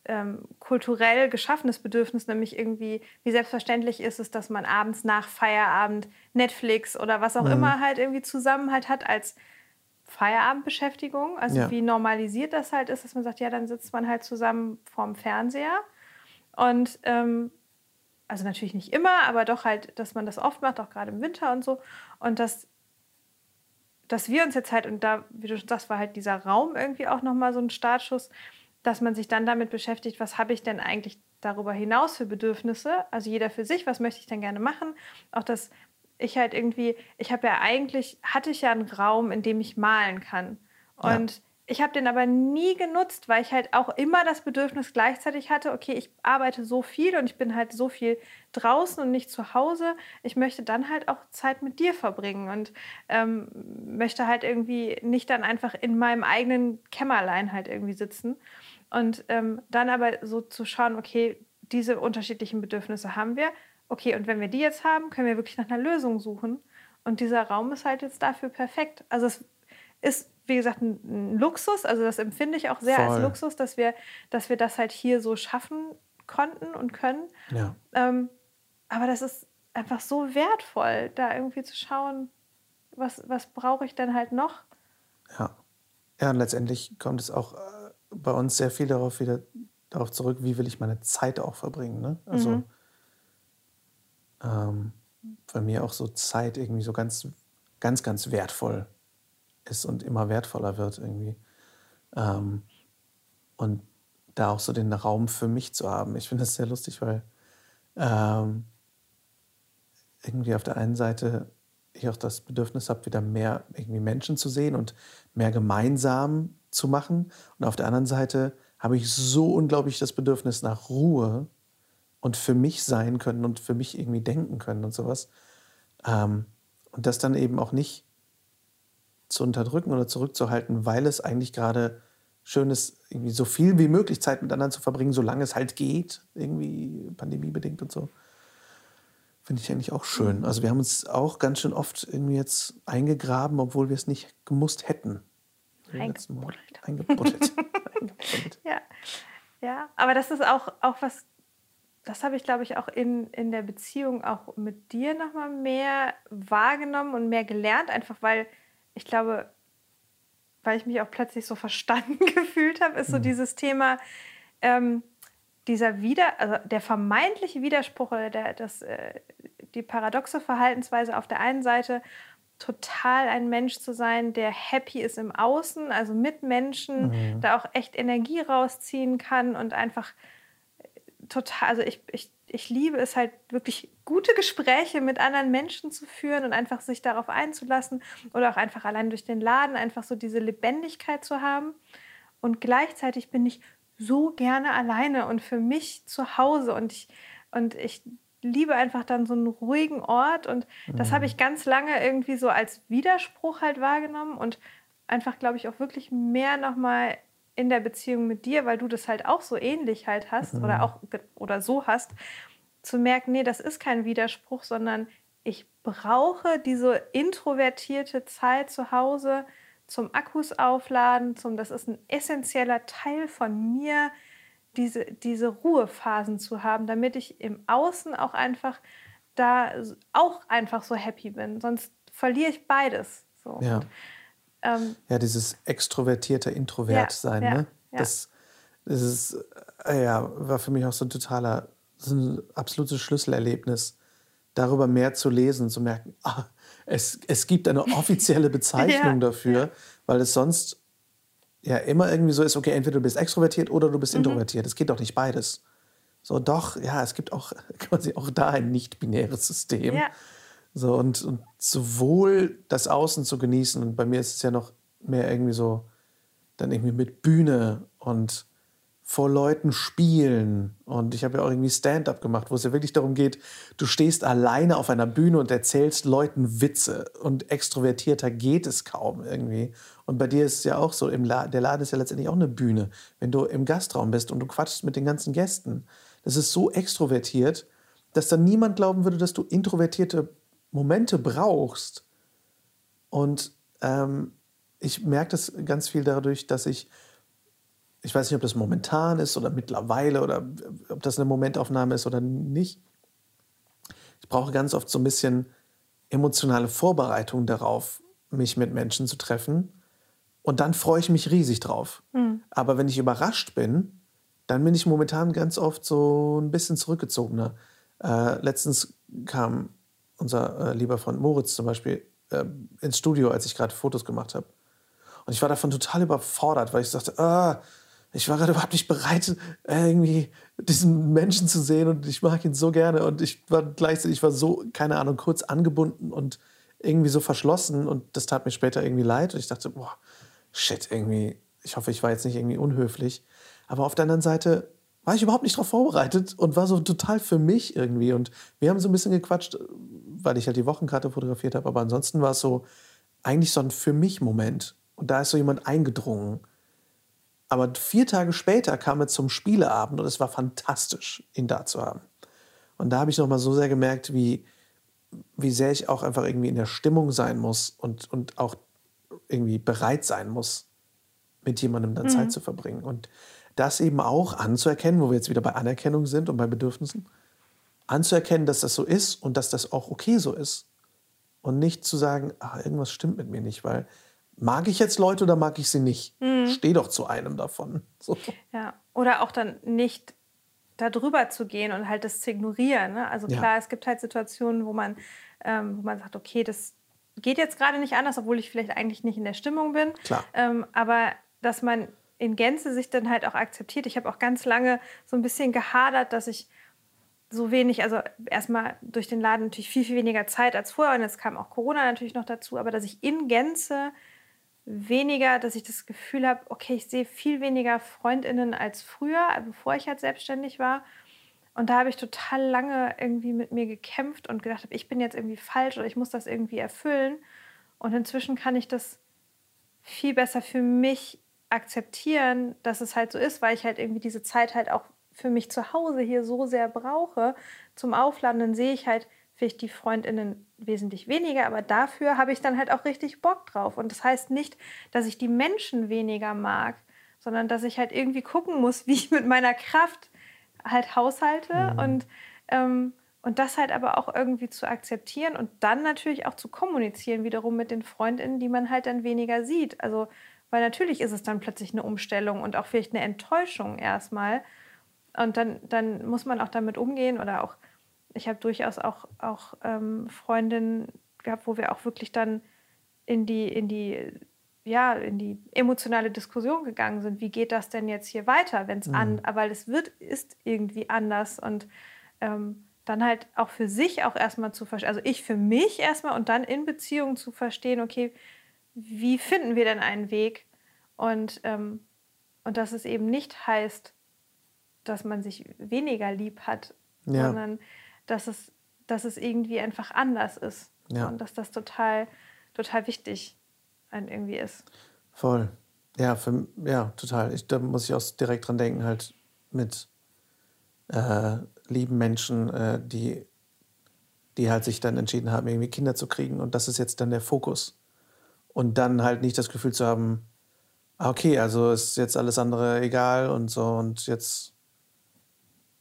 ähm, kulturell geschaffenes Bedürfnis, nämlich irgendwie, wie selbstverständlich ist es, dass man abends nach Feierabend Netflix oder was auch mhm. immer halt irgendwie Zusammenhalt hat als Feierabendbeschäftigung. Also ja. wie normalisiert das halt ist, dass man sagt, ja, dann sitzt man halt zusammen vorm Fernseher. Und ähm, also natürlich nicht immer, aber doch halt, dass man das oft macht, auch gerade im Winter und so. Und dass, dass wir uns jetzt halt, und da, wie du schon sagst, war halt dieser Raum irgendwie auch nochmal so ein Startschuss, dass man sich dann damit beschäftigt, was habe ich denn eigentlich darüber hinaus für Bedürfnisse? Also jeder für sich, was möchte ich denn gerne machen? Auch dass ich halt irgendwie, ich habe ja eigentlich, hatte ich ja einen Raum, in dem ich malen kann. Und ja. ich habe den aber nie genutzt, weil ich halt auch immer das Bedürfnis gleichzeitig hatte, okay, ich arbeite so viel und ich bin halt so viel draußen und nicht zu Hause. Ich möchte dann halt auch Zeit mit dir verbringen und ähm, möchte halt irgendwie nicht dann einfach in meinem eigenen Kämmerlein halt irgendwie sitzen. Und ähm, dann aber so zu schauen, okay, diese unterschiedlichen Bedürfnisse haben wir. Okay, und wenn wir die jetzt haben, können wir wirklich nach einer Lösung suchen. Und dieser Raum ist halt jetzt dafür perfekt. Also es ist, wie gesagt, ein, Luxus. Also das empfinde ich auch sehr Voll. als Luxus, dass wir, dass wir das halt hier so schaffen konnten und können. Ja. Ähm, aber das ist einfach so wertvoll, da irgendwie zu schauen, was, was brauche ich denn halt noch. Ja. Ja, und letztendlich kommt es auch äh, bei uns sehr viel darauf wieder darauf zurück, wie will ich meine Zeit auch verbringen. Ne? Also mhm. ähm, bei mir auch so Zeit irgendwie so ganz, ganz, ganz wertvoll ist und immer wertvoller wird irgendwie. Ähm, und da auch so den Raum für mich zu haben. Ich finde das sehr lustig, weil ähm, irgendwie auf der einen Seite ich auch das Bedürfnis habe, wieder mehr irgendwie Menschen zu sehen und mehr gemeinsam zu machen. Und auf der anderen Seite habe ich so unglaublich das Bedürfnis nach Ruhe und für mich sein können und für mich irgendwie denken können und sowas. Ähm, und das dann eben auch nicht zu unterdrücken oder zurückzuhalten, weil es eigentlich gerade schön ist, irgendwie so viel wie möglich Zeit mit anderen zu verbringen, solange es halt geht, irgendwie pandemiebedingt und so. Finde ich eigentlich auch schön. Mhm. Also wir haben uns auch ganz schön oft irgendwie jetzt eingegraben, obwohl wir es nicht gemusst hätten. Eingebuddelt. Eingebuddelt. <laughs> Eingebuddelt. ja. ja, aber das ist auch, auch was, das habe ich, glaube ich, auch in, in der Beziehung auch mit dir nochmal mehr wahrgenommen und mehr gelernt, einfach weil ich glaube, weil ich mich auch plötzlich so verstanden <laughs> gefühlt habe, ist so mhm. dieses Thema, ähm, dieser Wider, also der vermeintliche Widerspruch oder der, das, äh, die paradoxe Verhaltensweise auf der einen Seite total ein Mensch zu sein, der happy ist im Außen, also mit Menschen, mhm. da auch echt Energie rausziehen kann und einfach äh, total, also ich, ich, ich liebe es halt wirklich gute Gespräche mit anderen Menschen zu führen und einfach sich darauf einzulassen oder auch einfach allein durch den Laden einfach so diese Lebendigkeit zu haben. Und gleichzeitig bin ich so gerne alleine und für mich zu Hause und ich, und ich liebe einfach dann so einen ruhigen Ort und das mhm. habe ich ganz lange irgendwie so als Widerspruch halt wahrgenommen und einfach, glaube ich, auch wirklich mehr nochmal in der Beziehung mit dir, weil du das halt auch so ähnlich halt hast mhm. oder auch oder so hast, zu merken, nee, das ist kein Widerspruch, sondern ich brauche diese introvertierte Zeit zu Hause zum Akkus aufladen, zum das ist ein essentieller Teil von mir, diese, diese Ruhephasen zu haben, damit ich im Außen auch einfach da auch einfach so happy bin. Sonst verliere ich beides. So. Ja. Und, ähm, ja, dieses extrovertierte Introvert sein, ja, ne? Ja. Das, das ist, äh, ja, war für mich auch so ein totaler, so ein absolutes Schlüsselerlebnis, darüber mehr zu lesen, zu merken, ah, es, es gibt eine <laughs> offizielle Bezeichnung dafür, weil es sonst ja immer irgendwie so ist, okay, entweder du bist extrovertiert oder du bist mhm. introvertiert. Es geht doch nicht beides. So, doch, ja, es gibt auch <laughs> quasi auch da ein nicht-binäres System. Ja. So, und, und sowohl das Außen zu genießen, und bei mir ist es ja noch mehr irgendwie so, dann irgendwie mit Bühne und vor Leuten spielen. Und ich habe ja auch irgendwie Stand-up gemacht, wo es ja wirklich darum geht, du stehst alleine auf einer Bühne und erzählst Leuten Witze. Und extrovertierter geht es kaum irgendwie. Und bei dir ist es ja auch so, im La der Laden ist ja letztendlich auch eine Bühne. Wenn du im Gastraum bist und du quatschst mit den ganzen Gästen, das ist so extrovertiert, dass dann niemand glauben würde, dass du introvertierte Momente brauchst. Und ähm, ich merke das ganz viel dadurch, dass ich ich weiß nicht, ob das momentan ist oder mittlerweile oder ob das eine Momentaufnahme ist oder nicht. Ich brauche ganz oft so ein bisschen emotionale Vorbereitung darauf, mich mit Menschen zu treffen. Und dann freue ich mich riesig drauf. Mhm. Aber wenn ich überrascht bin, dann bin ich momentan ganz oft so ein bisschen zurückgezogener. Äh, letztens kam unser äh, lieber Freund Moritz zum Beispiel äh, ins Studio, als ich gerade Fotos gemacht habe. Und ich war davon total überfordert, weil ich dachte, ah, ich war gerade überhaupt nicht bereit, irgendwie diesen Menschen zu sehen und ich mag ihn so gerne und ich war gleichzeitig, ich war so, keine Ahnung, kurz angebunden und irgendwie so verschlossen und das tat mir später irgendwie leid und ich dachte, boah, shit, irgendwie ich hoffe, ich war jetzt nicht irgendwie unhöflich. Aber auf der anderen Seite war ich überhaupt nicht darauf vorbereitet und war so total für mich irgendwie. Und wir haben so ein bisschen gequatscht, weil ich halt die Wochenkarte fotografiert habe. Aber ansonsten war es so eigentlich so ein für mich Moment. Und da ist so jemand eingedrungen. Aber vier Tage später kam er zum Spieleabend und es war fantastisch, ihn da zu haben. Und da habe ich nochmal so sehr gemerkt, wie, wie sehr ich auch einfach irgendwie in der Stimmung sein muss und, und auch irgendwie bereit sein muss, mit jemandem dann mhm. Zeit zu verbringen. Und das eben auch anzuerkennen, wo wir jetzt wieder bei Anerkennung sind und bei Bedürfnissen, anzuerkennen, dass das so ist und dass das auch okay so ist. Und nicht zu sagen, ach, irgendwas stimmt mit mir nicht, weil mag ich jetzt Leute oder mag ich sie nicht? Mhm. Steh doch zu einem davon. <laughs> So. Ja, oder auch dann nicht da drüber zu gehen und halt das zu ignorieren. Ne? Also klar, ja. es gibt halt Situationen, wo man, ähm, wo man sagt, okay, das geht jetzt gerade nicht anders, obwohl ich vielleicht eigentlich nicht in der Stimmung bin. Klar. Ähm, aber dass man in Gänze sich dann halt auch akzeptiert. Ich habe auch ganz lange so ein bisschen gehadert, dass ich so wenig, also erstmal durch den Laden natürlich viel, viel weniger Zeit als vorher und jetzt kam auch Corona natürlich noch dazu, aber dass ich in Gänze weniger, dass ich das Gefühl habe, okay, ich sehe viel weniger Freundinnen als früher, bevor ich halt selbstständig war. Und da habe ich total lange irgendwie mit mir gekämpft und gedacht, ich bin jetzt irgendwie falsch oder ich muss das irgendwie erfüllen. Und inzwischen kann ich das viel besser für mich akzeptieren, dass es halt so ist, weil ich halt irgendwie diese Zeit halt auch für mich zu Hause hier so sehr brauche zum Aufladen, dann sehe ich halt vielleicht die Freundinnen wesentlich weniger, aber dafür habe ich dann halt auch richtig Bock drauf. Und das heißt nicht, dass ich die Menschen weniger mag, sondern dass ich halt irgendwie gucken muss, <laughs> wie ich mit meiner Kraft halt haushalte mhm. und, ähm, und das halt aber auch irgendwie zu akzeptieren und dann natürlich auch zu kommunizieren, wiederum mit den Freundinnen, die man halt dann weniger sieht. Also weil natürlich ist es dann plötzlich eine Umstellung und auch vielleicht eine Enttäuschung erstmal. Und dann, dann muss man auch damit umgehen oder auch, ich habe durchaus auch, auch ähm, Freundinnen gehabt, wo wir auch wirklich dann in die, in die, ja, in die emotionale Diskussion gegangen sind. Wie geht das denn jetzt hier weiter, wenn es mhm. an, weil es wird, ist irgendwie anders und ähm, dann halt auch für sich auch erstmal zu verstehen, also ich für mich erstmal und dann in Beziehung zu verstehen, okay, wie finden wir denn einen Weg? Und, ähm, und dass es eben nicht heißt, dass man sich weniger lieb hat, ja. sondern dass es, dass es irgendwie einfach anders ist. Ja. Und dass das total, total wichtig irgendwie ist. Voll. Ja, für, ja, total. Ich, da muss ich auch direkt dran denken, halt mit äh, lieben Menschen, äh, die, die halt sich dann entschieden haben, irgendwie Kinder zu kriegen. Und das ist jetzt dann der Fokus und dann halt nicht das Gefühl zu haben, ah, okay, also ist jetzt alles andere egal und so und jetzt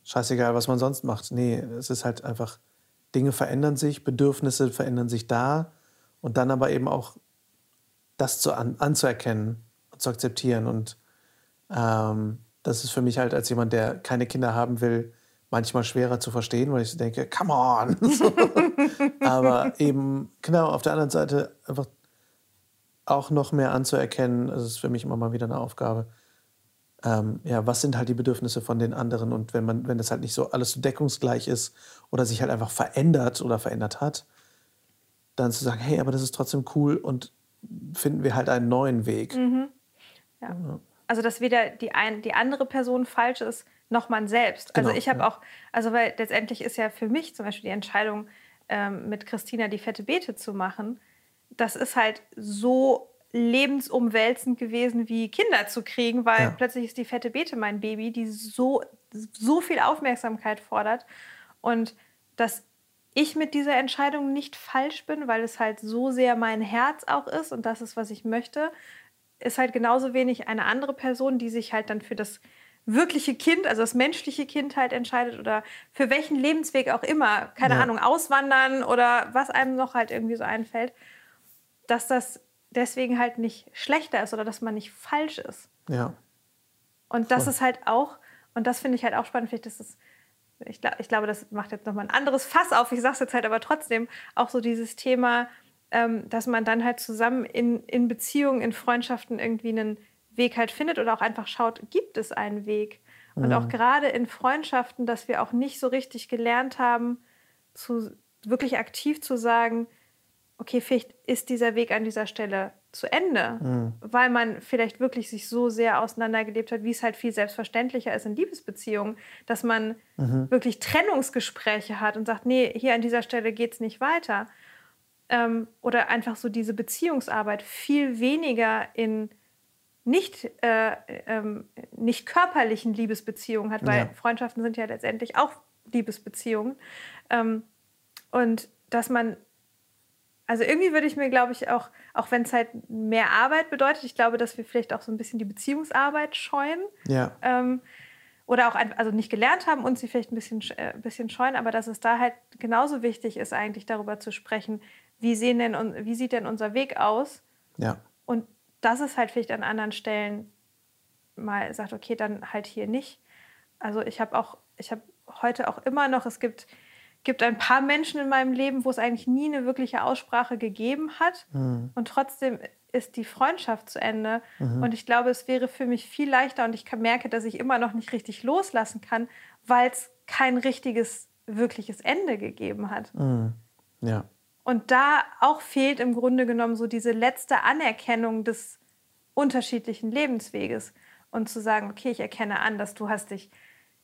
scheißegal, was man sonst macht. Nee, es ist halt einfach, Dinge verändern sich, Bedürfnisse verändern sich da und dann aber eben auch das zu an, anzuerkennen und zu akzeptieren. Und ähm, das ist für mich halt als jemand, der keine Kinder haben will, manchmal schwerer zu verstehen, weil ich denke, come on. <laughs> aber eben, genau, auf der anderen Seite einfach auch noch mehr anzuerkennen, das ist für mich immer mal wieder eine Aufgabe. Ähm, ja, was sind halt die Bedürfnisse von den anderen und wenn man, wenn das halt nicht so alles so deckungsgleich ist oder sich halt einfach verändert oder verändert hat, dann zu sagen, hey, aber das ist trotzdem cool und finden wir halt einen neuen Weg. Mhm. Ja. ja. Also dass weder die, ein, die andere Person falsch ist, noch man selbst. Also genau, ich habe ja. auch, also weil letztendlich ist ja für mich zum Beispiel die Entscheidung, ähm, mit Christina die fette Beete zu machen, das ist halt so lebensumwälzend gewesen, wie Kinder zu kriegen, weil ja. plötzlich ist die fette Beete mein Baby, die so, so viel Aufmerksamkeit fordert. Und dass ich mit dieser Entscheidung nicht falsch bin, weil es halt so sehr mein Herz auch ist und das ist, was ich möchte, ist halt genauso wenig eine andere Person, die sich halt dann für das wirkliche Kind, also das menschliche Kind halt entscheidet oder für welchen Lebensweg auch immer, keine ja. Ahnung, auswandern oder was einem noch halt irgendwie so einfällt dass das deswegen halt nicht schlechter ist oder dass man nicht falsch ist. Ja. Und das Voll. ist halt auch, und das finde ich halt auch spannend, vielleicht ist es, ich, glaub, ich glaube, das macht jetzt nochmal ein anderes Fass auf, ich sage es jetzt halt aber trotzdem, auch so dieses Thema, ähm, dass man dann halt zusammen in, in Beziehungen, in Freundschaften irgendwie einen Weg halt findet oder auch einfach schaut, gibt es einen Weg? Und mhm. auch gerade in Freundschaften, dass wir auch nicht so richtig gelernt haben, zu, wirklich aktiv zu sagen, okay, vielleicht ist dieser Weg an dieser Stelle zu Ende, mhm. weil man vielleicht wirklich sich so sehr auseinandergelebt hat, wie es halt viel selbstverständlicher ist in Liebesbeziehungen, dass man mhm. wirklich Trennungsgespräche hat und sagt, nee, hier an dieser Stelle geht es nicht weiter. Ähm, oder einfach so diese Beziehungsarbeit viel weniger in nicht, äh, ähm, nicht körperlichen Liebesbeziehungen hat, weil ja. Freundschaften sind ja letztendlich auch Liebesbeziehungen. Ähm, und dass man also irgendwie würde ich mir, glaube ich, auch, auch wenn es halt mehr Arbeit bedeutet, ich glaube, dass wir vielleicht auch so ein bisschen die Beziehungsarbeit scheuen. Ja. Ähm, oder auch also nicht gelernt haben und sie vielleicht ein bisschen, äh, bisschen scheuen, aber dass es da halt genauso wichtig ist, eigentlich darüber zu sprechen, wie, sehen denn, wie sieht denn unser Weg aus? Ja. Und dass es halt vielleicht an anderen Stellen mal sagt, okay, dann halt hier nicht. Also ich habe auch, ich habe heute auch immer noch, es gibt gibt ein paar Menschen in meinem Leben, wo es eigentlich nie eine wirkliche Aussprache gegeben hat. Mhm. Und trotzdem ist die Freundschaft zu Ende. Mhm. Und ich glaube, es wäre für mich viel leichter und ich merke, dass ich immer noch nicht richtig loslassen kann, weil es kein richtiges, wirkliches Ende gegeben hat. Mhm. Ja. Und da auch fehlt im Grunde genommen so diese letzte Anerkennung des unterschiedlichen Lebensweges und zu sagen, okay, ich erkenne an, dass du hast dich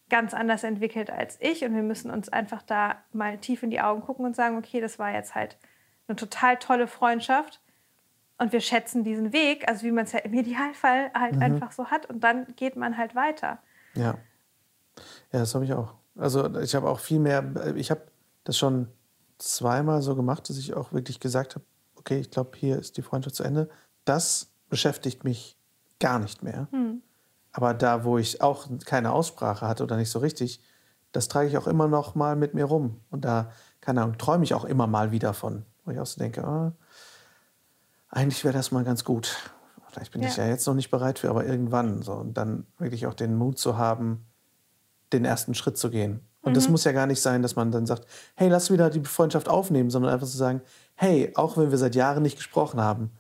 ganz anders entwickelt als ich und wir müssen uns einfach da mal tief in die Augen gucken und sagen, okay, das war jetzt halt eine total tolle Freundschaft und wir schätzen diesen Weg, also wie man es ja im Idealfall halt mhm. einfach so hat und dann geht man halt weiter. Ja, ja, das habe ich auch. Also ich habe auch viel mehr, ich habe das schon zweimal so gemacht, dass ich auch wirklich gesagt habe, okay, ich glaube, hier ist die Freundschaft zu Ende. Das beschäftigt mich gar nicht mehr. Mhm. Aber da, wo ich auch keine Aussprache hatte oder nicht so richtig, das trage ich auch immer noch mal mit mir rum. Und da, keine Ahnung, träume ich auch immer mal wieder von. Wo ich auch so denke, oh, eigentlich wäre das mal ganz gut. Vielleicht bin ja. ich ja jetzt noch nicht bereit für, aber irgendwann. So. Und dann wirklich auch den Mut zu haben, den ersten Schritt zu gehen. Und mhm. das muss ja gar nicht sein, dass man dann sagt, hey, lass wieder die Freundschaft aufnehmen, sondern einfach zu sagen, hey, auch wenn wir seit Jahren nicht gesprochen haben,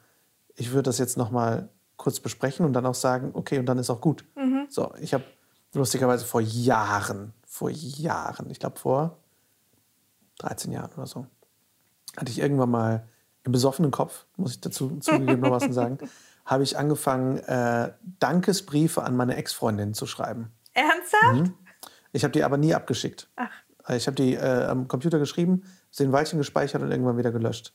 ich würde das jetzt noch mal kurz besprechen und dann auch sagen, okay, und dann ist auch gut. Mhm. So, ich habe lustigerweise vor Jahren, vor Jahren, ich glaube vor 13 Jahren oder so, hatte ich irgendwann mal im besoffenen Kopf, muss ich dazu <laughs> zugegebenermaßen sagen, habe ich angefangen, äh, Dankesbriefe an meine Ex-Freundin zu schreiben. Ernsthaft? Mhm. Ich habe die aber nie abgeschickt. Ach. Ich habe die äh, am Computer geschrieben, sie in Weilchen gespeichert und irgendwann wieder gelöscht.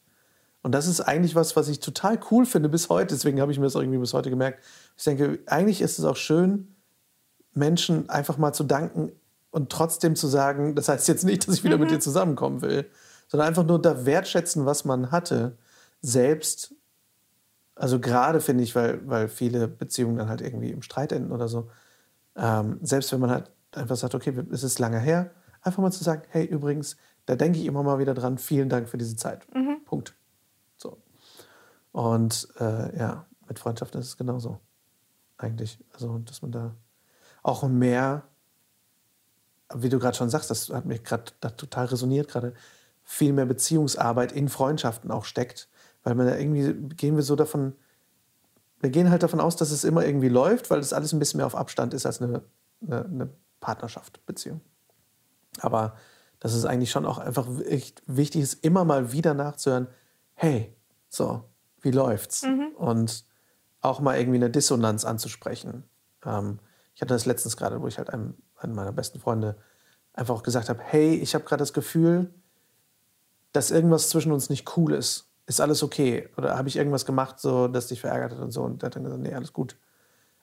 Und das ist eigentlich was, was ich total cool finde bis heute. Deswegen habe ich mir das irgendwie bis heute gemerkt. Ich denke, eigentlich ist es auch schön, Menschen einfach mal zu danken und trotzdem zu sagen, das heißt jetzt nicht, dass ich wieder mhm. mit dir zusammenkommen will, sondern einfach nur da wertschätzen, was man hatte, selbst. Also gerade finde ich, weil, weil viele Beziehungen dann halt irgendwie im Streit enden oder so. Ähm, selbst wenn man halt einfach sagt, okay, es ist lange her, einfach mal zu sagen, hey, übrigens, da denke ich immer mal wieder dran, vielen Dank für diese Zeit. Mhm. Punkt. Und äh, ja, mit Freundschaften ist es genauso. Eigentlich. Also, dass man da auch mehr, wie du gerade schon sagst, das hat mich gerade total resoniert gerade, viel mehr Beziehungsarbeit in Freundschaften auch steckt. Weil man da irgendwie gehen wir so davon, wir gehen halt davon aus, dass es immer irgendwie läuft, weil das alles ein bisschen mehr auf Abstand ist als eine, eine, eine Partnerschaft, Beziehung. Aber dass es eigentlich schon auch einfach echt wichtig ist, immer mal wieder nachzuhören, hey, so, wie läuft's? Mhm. Und auch mal irgendwie eine Dissonanz anzusprechen. Ähm, ich hatte das letztens gerade, wo ich halt einem, einem meiner besten Freunde einfach auch gesagt habe, hey, ich habe gerade das Gefühl, dass irgendwas zwischen uns nicht cool ist. Ist alles okay? Oder habe ich irgendwas gemacht, so, das dich verärgert hat und so? Und der hat dann gesagt, nee, alles gut.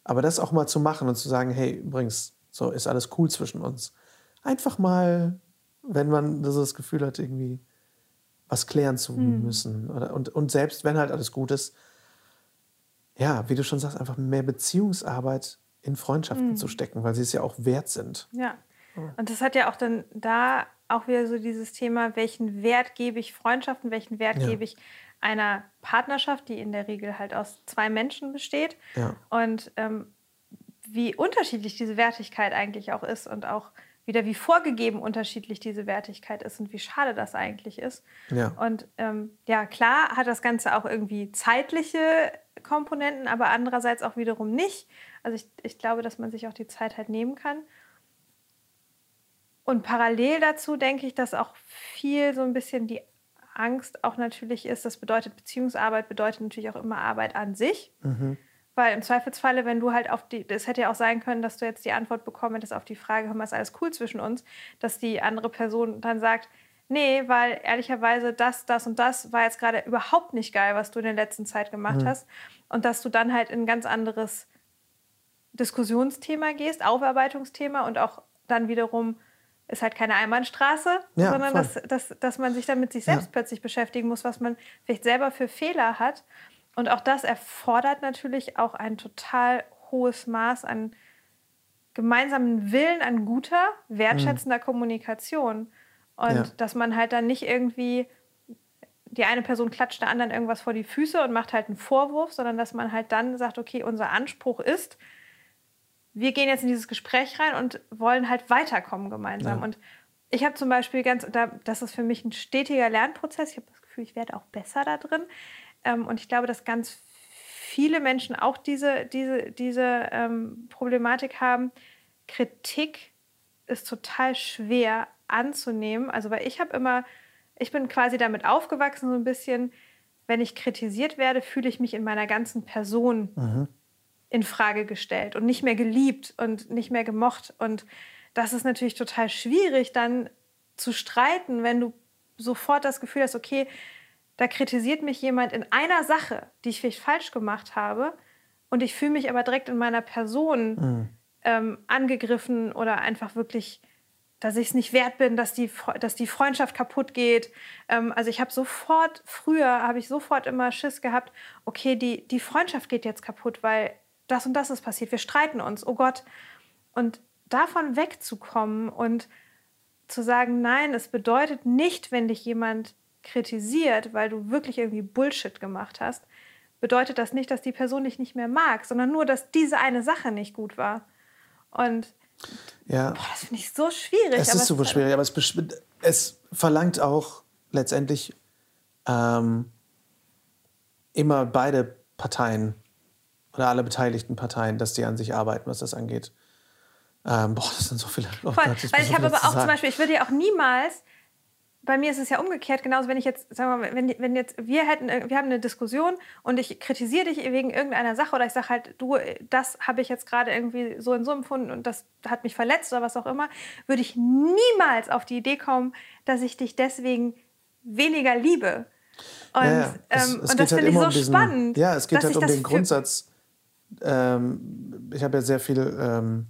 Aber das auch mal zu machen und zu sagen, hey, übrigens, so ist alles cool zwischen uns. Einfach mal, wenn man so das Gefühl hat, irgendwie, was klären zu mhm. müssen. Und, und selbst wenn halt alles gut ist, ja, wie du schon sagst, einfach mehr Beziehungsarbeit in Freundschaften mhm. zu stecken, weil sie es ja auch wert sind. Ja. Und das hat ja auch dann da auch wieder so dieses Thema, welchen Wert gebe ich Freundschaften, welchen Wert ja. gebe ich einer Partnerschaft, die in der Regel halt aus zwei Menschen besteht. Ja. Und ähm, wie unterschiedlich diese Wertigkeit eigentlich auch ist und auch wieder wie vorgegeben unterschiedlich diese Wertigkeit ist und wie schade das eigentlich ist. Ja. Und ähm, ja, klar hat das Ganze auch irgendwie zeitliche Komponenten, aber andererseits auch wiederum nicht. Also ich, ich glaube, dass man sich auch die Zeit halt nehmen kann. Und parallel dazu denke ich, dass auch viel so ein bisschen die Angst auch natürlich ist, das bedeutet Beziehungsarbeit, bedeutet natürlich auch immer Arbeit an sich. Mhm. Weil im Zweifelsfalle, wenn du halt auf die, das hätte ja auch sein können, dass du jetzt die Antwort bekommen hättest auf die Frage, hör mal, ist alles cool zwischen uns, dass die andere Person dann sagt, nee, weil ehrlicherweise das, das und das war jetzt gerade überhaupt nicht geil, was du in der letzten Zeit gemacht mhm. hast. Und dass du dann halt in ein ganz anderes Diskussionsthema gehst, Aufarbeitungsthema und auch dann wiederum ist halt keine Einbahnstraße, ja, sondern dass, dass, dass man sich dann mit sich selbst ja. plötzlich beschäftigen muss, was man vielleicht selber für Fehler hat und auch das erfordert natürlich auch ein total hohes Maß an gemeinsamen Willen, an guter, wertschätzender mhm. Kommunikation. Und ja. dass man halt dann nicht irgendwie, die eine Person klatscht der anderen irgendwas vor die Füße und macht halt einen Vorwurf, sondern dass man halt dann sagt, okay, unser Anspruch ist, wir gehen jetzt in dieses Gespräch rein und wollen halt weiterkommen gemeinsam. Ja. Und ich habe zum Beispiel ganz, das ist für mich ein stetiger Lernprozess. Ich habe das Gefühl, ich werde auch besser da drin. Ähm, und ich glaube, dass ganz viele Menschen auch diese, diese, diese ähm, Problematik haben. Kritik ist total schwer anzunehmen. Also, weil ich habe immer, ich bin quasi damit aufgewachsen, so ein bisschen, wenn ich kritisiert werde, fühle ich mich in meiner ganzen Person mhm. in Frage gestellt und nicht mehr geliebt und nicht mehr gemocht. Und das ist natürlich total schwierig, dann zu streiten, wenn du sofort das Gefühl hast, okay, da kritisiert mich jemand in einer Sache, die ich vielleicht falsch gemacht habe, und ich fühle mich aber direkt in meiner Person mhm. ähm, angegriffen oder einfach wirklich, dass ich es nicht wert bin, dass die, dass die Freundschaft kaputt geht. Ähm, also ich habe sofort, früher habe ich sofort immer Schiss gehabt, okay, die, die Freundschaft geht jetzt kaputt, weil das und das ist passiert, wir streiten uns, oh Gott. Und davon wegzukommen und zu sagen, nein, es bedeutet nicht, wenn dich jemand kritisiert, weil du wirklich irgendwie Bullshit gemacht hast, bedeutet das nicht, dass die Person dich nicht mehr mag, sondern nur, dass diese eine Sache nicht gut war. Und ja. Boah, das finde ich so schwierig. Es ist super es schwierig, aber es, es, verlangt auch letztendlich ähm, immer beide Parteien oder alle beteiligten Parteien, dass die an sich arbeiten, was das angeht. Ähm, boah, das sind so viele. Oh Gott, weil ich habe aber auch zum Beispiel, ich würde ja auch niemals bei mir ist es ja umgekehrt, genauso wenn ich jetzt, sagen wir mal, wenn, wenn jetzt wir hätten, wir haben eine Diskussion und ich kritisiere dich wegen irgendeiner Sache oder ich sage halt, du, das habe ich jetzt gerade irgendwie so in so empfunden und das hat mich verletzt oder was auch immer, würde ich niemals auf die Idee kommen, dass ich dich deswegen weniger liebe. Und, ja, ja. Es, ähm, es und das halt finde ich so diesen, spannend. Ja, es geht halt um den Grundsatz. Ähm, ich habe ja sehr viel ähm,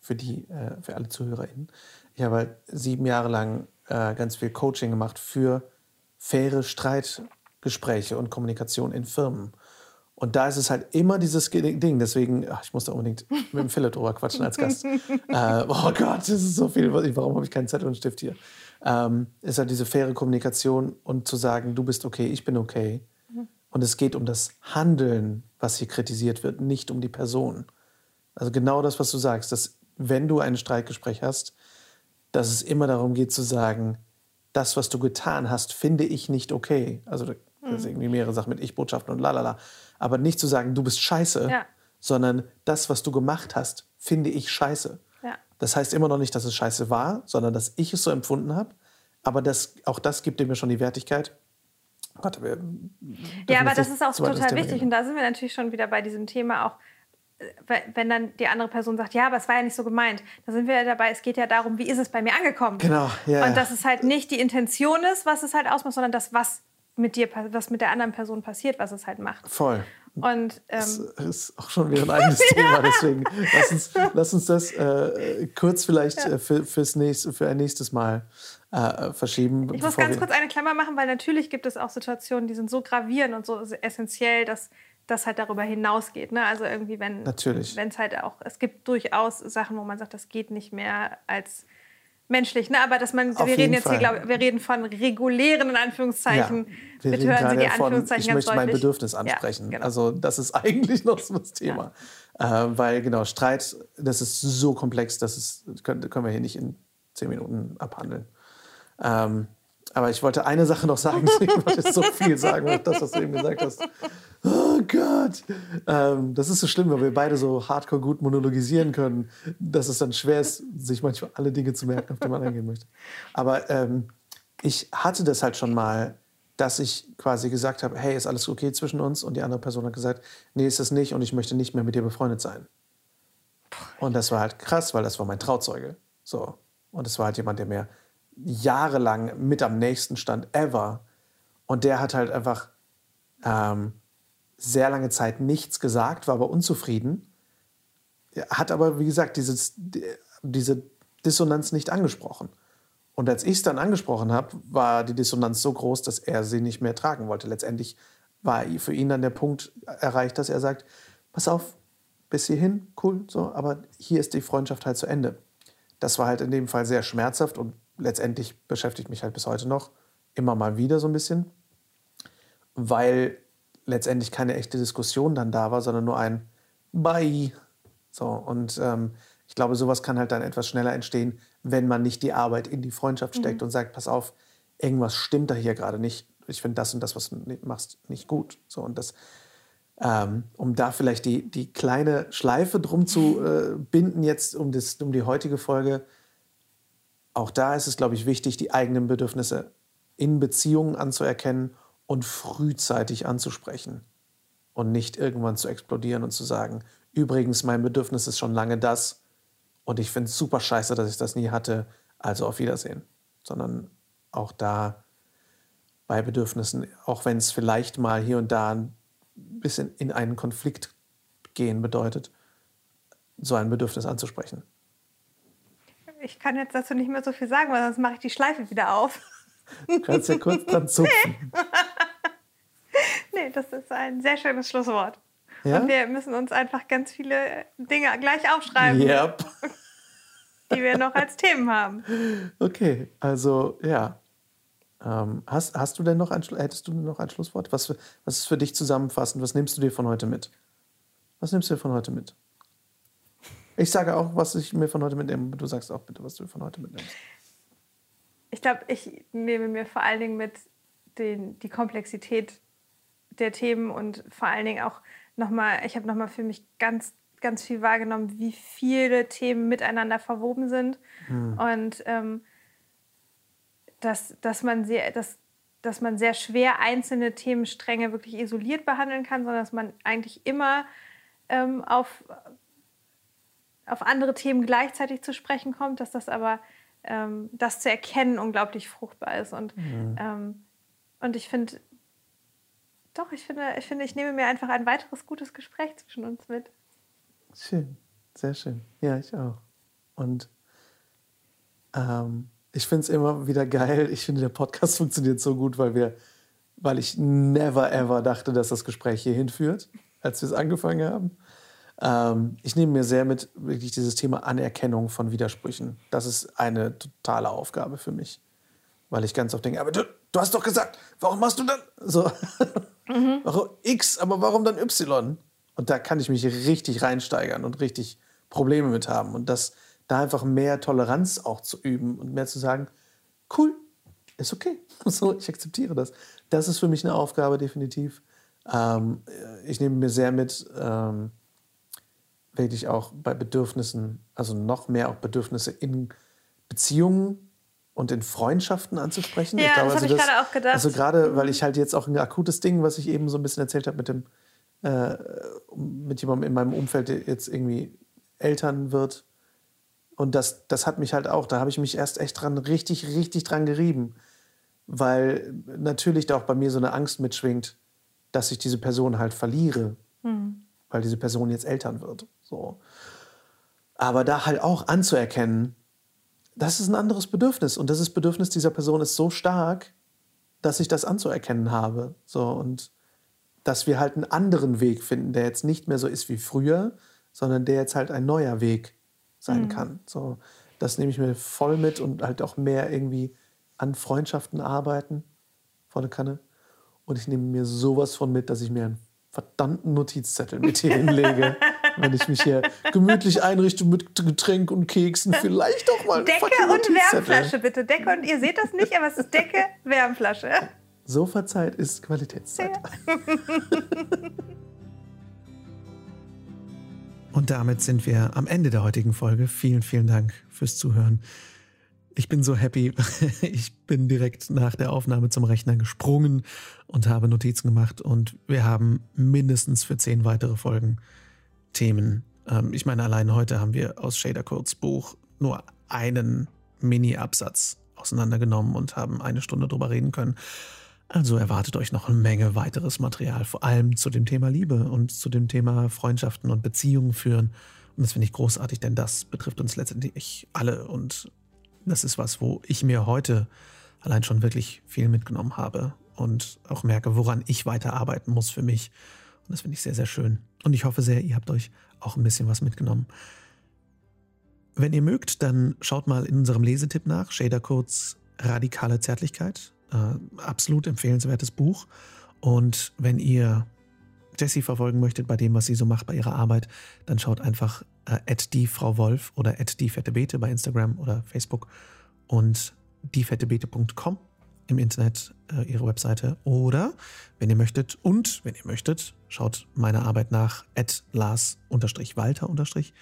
für die, äh, für alle ZuhörerInnen. Ich habe halt sieben Jahre lang äh, ganz viel Coaching gemacht für faire Streitgespräche und Kommunikation in Firmen. Und da ist es halt immer dieses Ding. Deswegen, ach, ich muss da unbedingt mit dem Philipp drüber quatschen als Gast. <laughs> äh, oh Gott, das ist so viel. Warum habe ich keinen Zettel und Stift hier? Ähm, ist halt diese faire Kommunikation und zu sagen, du bist okay, ich bin okay. Mhm. Und es geht um das Handeln, was hier kritisiert wird, nicht um die Person. Also genau das, was du sagst, dass wenn du ein Streitgespräch hast, dass es immer darum geht zu sagen, das, was du getan hast, finde ich nicht okay. Also das sind irgendwie mehrere Sachen mit Ich-Botschaften und lalala. Aber nicht zu sagen, du bist scheiße, ja. sondern das, was du gemacht hast, finde ich scheiße. Ja. Das heißt immer noch nicht, dass es scheiße war, sondern dass ich es so empfunden habe. Aber das, auch das gibt mir schon die Wertigkeit. Warte, ja, aber das ist auch total wichtig. Und da sind wir natürlich schon wieder bei diesem Thema auch wenn dann die andere Person sagt, ja, aber es war ja nicht so gemeint, da sind wir ja dabei, es geht ja darum, wie ist es bei mir angekommen. Genau, ja. Und dass es halt nicht die Intention ist, was es halt ausmacht, sondern das, was mit dir, was mit der anderen Person passiert, was es halt macht. Voll. Und ähm, das ist auch schon wieder ein <laughs> eigenes Thema, deswegen lass uns, lass uns das äh, kurz vielleicht ja. Äh, für, fürs nächste, für ein nächstes Mal äh, verschieben. Ich muss ganz kurz eine Klammer machen, weil natürlich gibt es auch Situationen, die sind so gravierend und so essentiell, dass das halt darüber hinausgeht. Ne? Also irgendwie, wenn es halt auch, es gibt durchaus Sachen, wo man sagt, das geht nicht mehr als menschlich, ne? Aber dass man, Auf wir reden jetzt Fall. hier, glaube wir reden von regulären in Anführungszeichen. Ja, Bitte hören Sie die Anführungszeichen von, Ich möchte deutlich. mein Bedürfnis ansprechen. Ja, genau. Also das ist <laughs> eigentlich noch so das Thema. Ja. Äh, weil genau, Streit, das ist so komplex, dass es können, können wir hier nicht in zehn Minuten abhandeln. Ähm, aber ich wollte eine Sache noch sagen, <laughs> ich wollte so <laughs> viel sagen, das, was du eben gesagt hast. Oh Gott. Ähm, das ist so schlimm, weil wir beide so hardcore gut monologisieren können, dass es dann schwer ist, sich manchmal alle Dinge zu merken, auf die man eingehen möchte. Aber ähm, ich hatte das halt schon mal, dass ich quasi gesagt habe, hey, ist alles okay zwischen uns? Und die andere Person hat gesagt, nee, ist es nicht und ich möchte nicht mehr mit dir befreundet sein. Und das war halt krass, weil das war mein Trauzeuge. So. Und es war halt jemand, der mir jahrelang mit am nächsten stand, ever. Und der hat halt einfach ähm, sehr lange Zeit nichts gesagt, war aber unzufrieden. Hat aber, wie gesagt, dieses, diese Dissonanz nicht angesprochen. Und als ich es dann angesprochen habe, war die Dissonanz so groß, dass er sie nicht mehr tragen wollte. Letztendlich war für ihn dann der Punkt erreicht, dass er sagt, pass auf, bis hierhin, cool, so, aber hier ist die Freundschaft halt zu Ende. Das war halt in dem Fall sehr schmerzhaft und letztendlich beschäftigt mich halt bis heute noch immer mal wieder so ein bisschen, weil letztendlich keine echte Diskussion dann da war, sondern nur ein Bye. So, und ähm, ich glaube, sowas kann halt dann etwas schneller entstehen, wenn man nicht die Arbeit in die Freundschaft steckt mhm. und sagt, pass auf, irgendwas stimmt da hier gerade nicht. Ich finde das und das, was du machst, nicht gut. So, und das, ähm, um da vielleicht die, die kleine Schleife drum zu äh, binden, jetzt um, das, um die heutige Folge, auch da ist es, glaube ich, wichtig, die eigenen Bedürfnisse in Beziehungen anzuerkennen und frühzeitig anzusprechen und nicht irgendwann zu explodieren und zu sagen, übrigens, mein Bedürfnis ist schon lange das und ich finde es super scheiße, dass ich das nie hatte, also auf Wiedersehen. Sondern auch da bei Bedürfnissen, auch wenn es vielleicht mal hier und da ein bisschen in einen Konflikt gehen bedeutet, so ein Bedürfnis anzusprechen. Ich kann jetzt dazu nicht mehr so viel sagen, weil sonst mache ich die Schleife wieder auf. Du kannst ja kurz dran <laughs> zupfen. Nee. nee, das ist ein sehr schönes Schlusswort. Ja? Und wir müssen uns einfach ganz viele Dinge gleich aufschreiben, yep. die wir noch als Themen haben. Okay, also ja. Ähm, hast, hast du denn noch ein, hättest du noch ein Schlusswort? Was, was ist für dich zusammenfassend? Was nimmst du dir von heute mit? Was nimmst du dir von heute mit? Ich sage auch, was ich mir von heute mitnehme. Du sagst auch bitte, was du von heute mitnimmst. Ich glaube, ich nehme mir vor allen Dingen mit den, die Komplexität der Themen und vor allen Dingen auch nochmal, ich habe nochmal für mich ganz, ganz viel wahrgenommen, wie viele Themen miteinander verwoben sind. Hm. Und ähm, dass, dass, man sehr, dass, dass man sehr schwer einzelne Themenstränge wirklich isoliert behandeln kann, sondern dass man eigentlich immer ähm, auf, auf andere Themen gleichzeitig zu sprechen kommt, dass das aber ähm, das zu erkennen unglaublich fruchtbar ist. Und, mhm. ähm, und ich finde, doch, ich finde, ich finde, ich nehme mir einfach ein weiteres gutes Gespräch zwischen uns mit. Schön, sehr schön. Ja, ich auch. Und ähm, ich finde es immer wieder geil. Ich finde, der Podcast <laughs> funktioniert so gut, weil wir, weil ich never ever dachte, dass das Gespräch hier hinführt, als wir es angefangen haben. Ähm, ich nehme mir sehr mit wirklich dieses Thema Anerkennung von Widersprüchen. Das ist eine totale Aufgabe für mich. Weil ich ganz oft denke, aber du, du hast doch gesagt, warum machst du dann so? <laughs> Mhm. Warum X, aber warum dann Y? Und da kann ich mich richtig reinsteigern und richtig Probleme mit haben. Und das, da einfach mehr Toleranz auch zu üben und mehr zu sagen, cool, ist okay. <laughs> So, ich akzeptiere das. Das ist für mich eine Aufgabe, definitiv. Ähm, ich nehme mir sehr mit, ähm, wirklich auch bei Bedürfnissen, also noch mehr auch Bedürfnisse in Beziehungen und in Freundschaften anzusprechen. Ja, ich glaube, das habe also ich gerade auch gedacht. Also gerade, weil ich halt jetzt auch ein akutes Ding, was ich eben so ein bisschen erzählt habe mit dem, äh, mit jemandem in meinem Umfeld, der jetzt irgendwie Eltern wird. Und das, das hat mich halt auch, da habe ich mich erst echt dran, richtig, richtig dran gerieben. Weil natürlich da auch bei mir so eine Angst mitschwingt, dass ich diese Person halt verliere, mhm. weil diese Person jetzt Eltern wird. So. Aber da halt auch anzuerkennen, das ist ein anderes Bedürfnis. Und das Bedürfnis dieser Person ist so stark, dass ich das anzuerkennen habe. So, und dass wir halt einen anderen Weg finden, der jetzt nicht mehr so ist wie früher, sondern der jetzt halt ein neuer Weg sein mhm. kann. So, das nehme ich mir voll mit und halt auch mehr irgendwie an Freundschaften arbeiten, volle Kanne. Und ich nehme mir sowas von mit, dass ich mir einen verdammten Notizzettel mit hier <laughs> hinlege. Wenn ich mich hier gemütlich einrichte mit Getränk und Keksen, vielleicht auch mal. Decke und Wärmflasche, bitte. Decke und ihr seht das nicht, aber es ist Decke, Wärmflasche. Sofazeit ist Qualitätszeit. Ja. <laughs> Und damit sind wir am Ende der heutigen Folge. Vielen, vielen Dank fürs Zuhören. Ich bin so happy. <laughs> Ich bin direkt nach der Aufnahme zum Rechner gesprungen und habe Notizen gemacht und wir haben mindestens für zehn weitere Folgen Themen. Ähm, ich meine, allein heute haben wir aus Shader Codes Buch nur einen Mini-Absatz auseinandergenommen und haben eine Stunde drüber reden können. Also erwartet euch noch eine Menge weiteres Material, vor allem zu dem Thema Liebe und zu dem Thema Freundschaften und Beziehungen führen. Und das finde ich großartig, denn das betrifft uns letztendlich alle. Und das ist was, wo ich mir heute allein schon wirklich viel mitgenommen habe und auch merke, woran ich weiterarbeiten muss für mich. Und das finde ich sehr, sehr schön. Und ich hoffe sehr, ihr habt euch auch ein bisschen was mitgenommen. Wenn ihr mögt, dann schaut mal in unserem Lesetipp nach, Shader Codes Radikale Zärtlichkeit äh, absolut empfehlenswertes Buch. Und wenn ihr Jessie verfolgen möchtet bei dem, was sie so macht bei ihrer Arbeit, dann schaut einfach äh, die Frau Wolf oder die fette Beete bei Instagram oder Facebook und diefettebeete.com im Internet äh, ihre Webseite. Oder wenn ihr möchtet und wenn ihr möchtet, schaut meine Arbeit nach at lars-walter-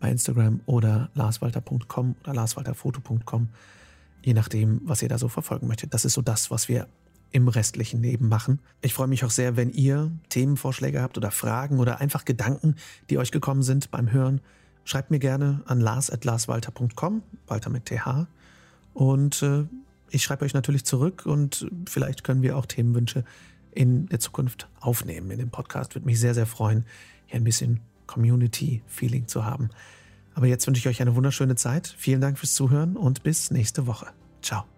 bei Instagram oder larswalter.com oder larswalterfoto.com je nachdem, was ihr da so verfolgen möchtet. Das ist so das, was wir im restlichen Leben machen. Ich freue mich auch sehr, wenn ihr Themenvorschläge habt oder Fragen oder einfach Gedanken, die euch gekommen sind beim Hören. Schreibt mir gerne an lars.larswalter.com, Walter mit TH. Und äh, ich schreibe euch natürlich zurück und vielleicht können wir auch Themenwünsche in der Zukunft aufnehmen in dem Podcast. Würde mich sehr, sehr freuen, hier ein bisschen Community-Feeling zu haben. Aber jetzt wünsche ich euch eine wunderschöne Zeit. Vielen Dank fürs Zuhören und bis nächste Woche. Ciao.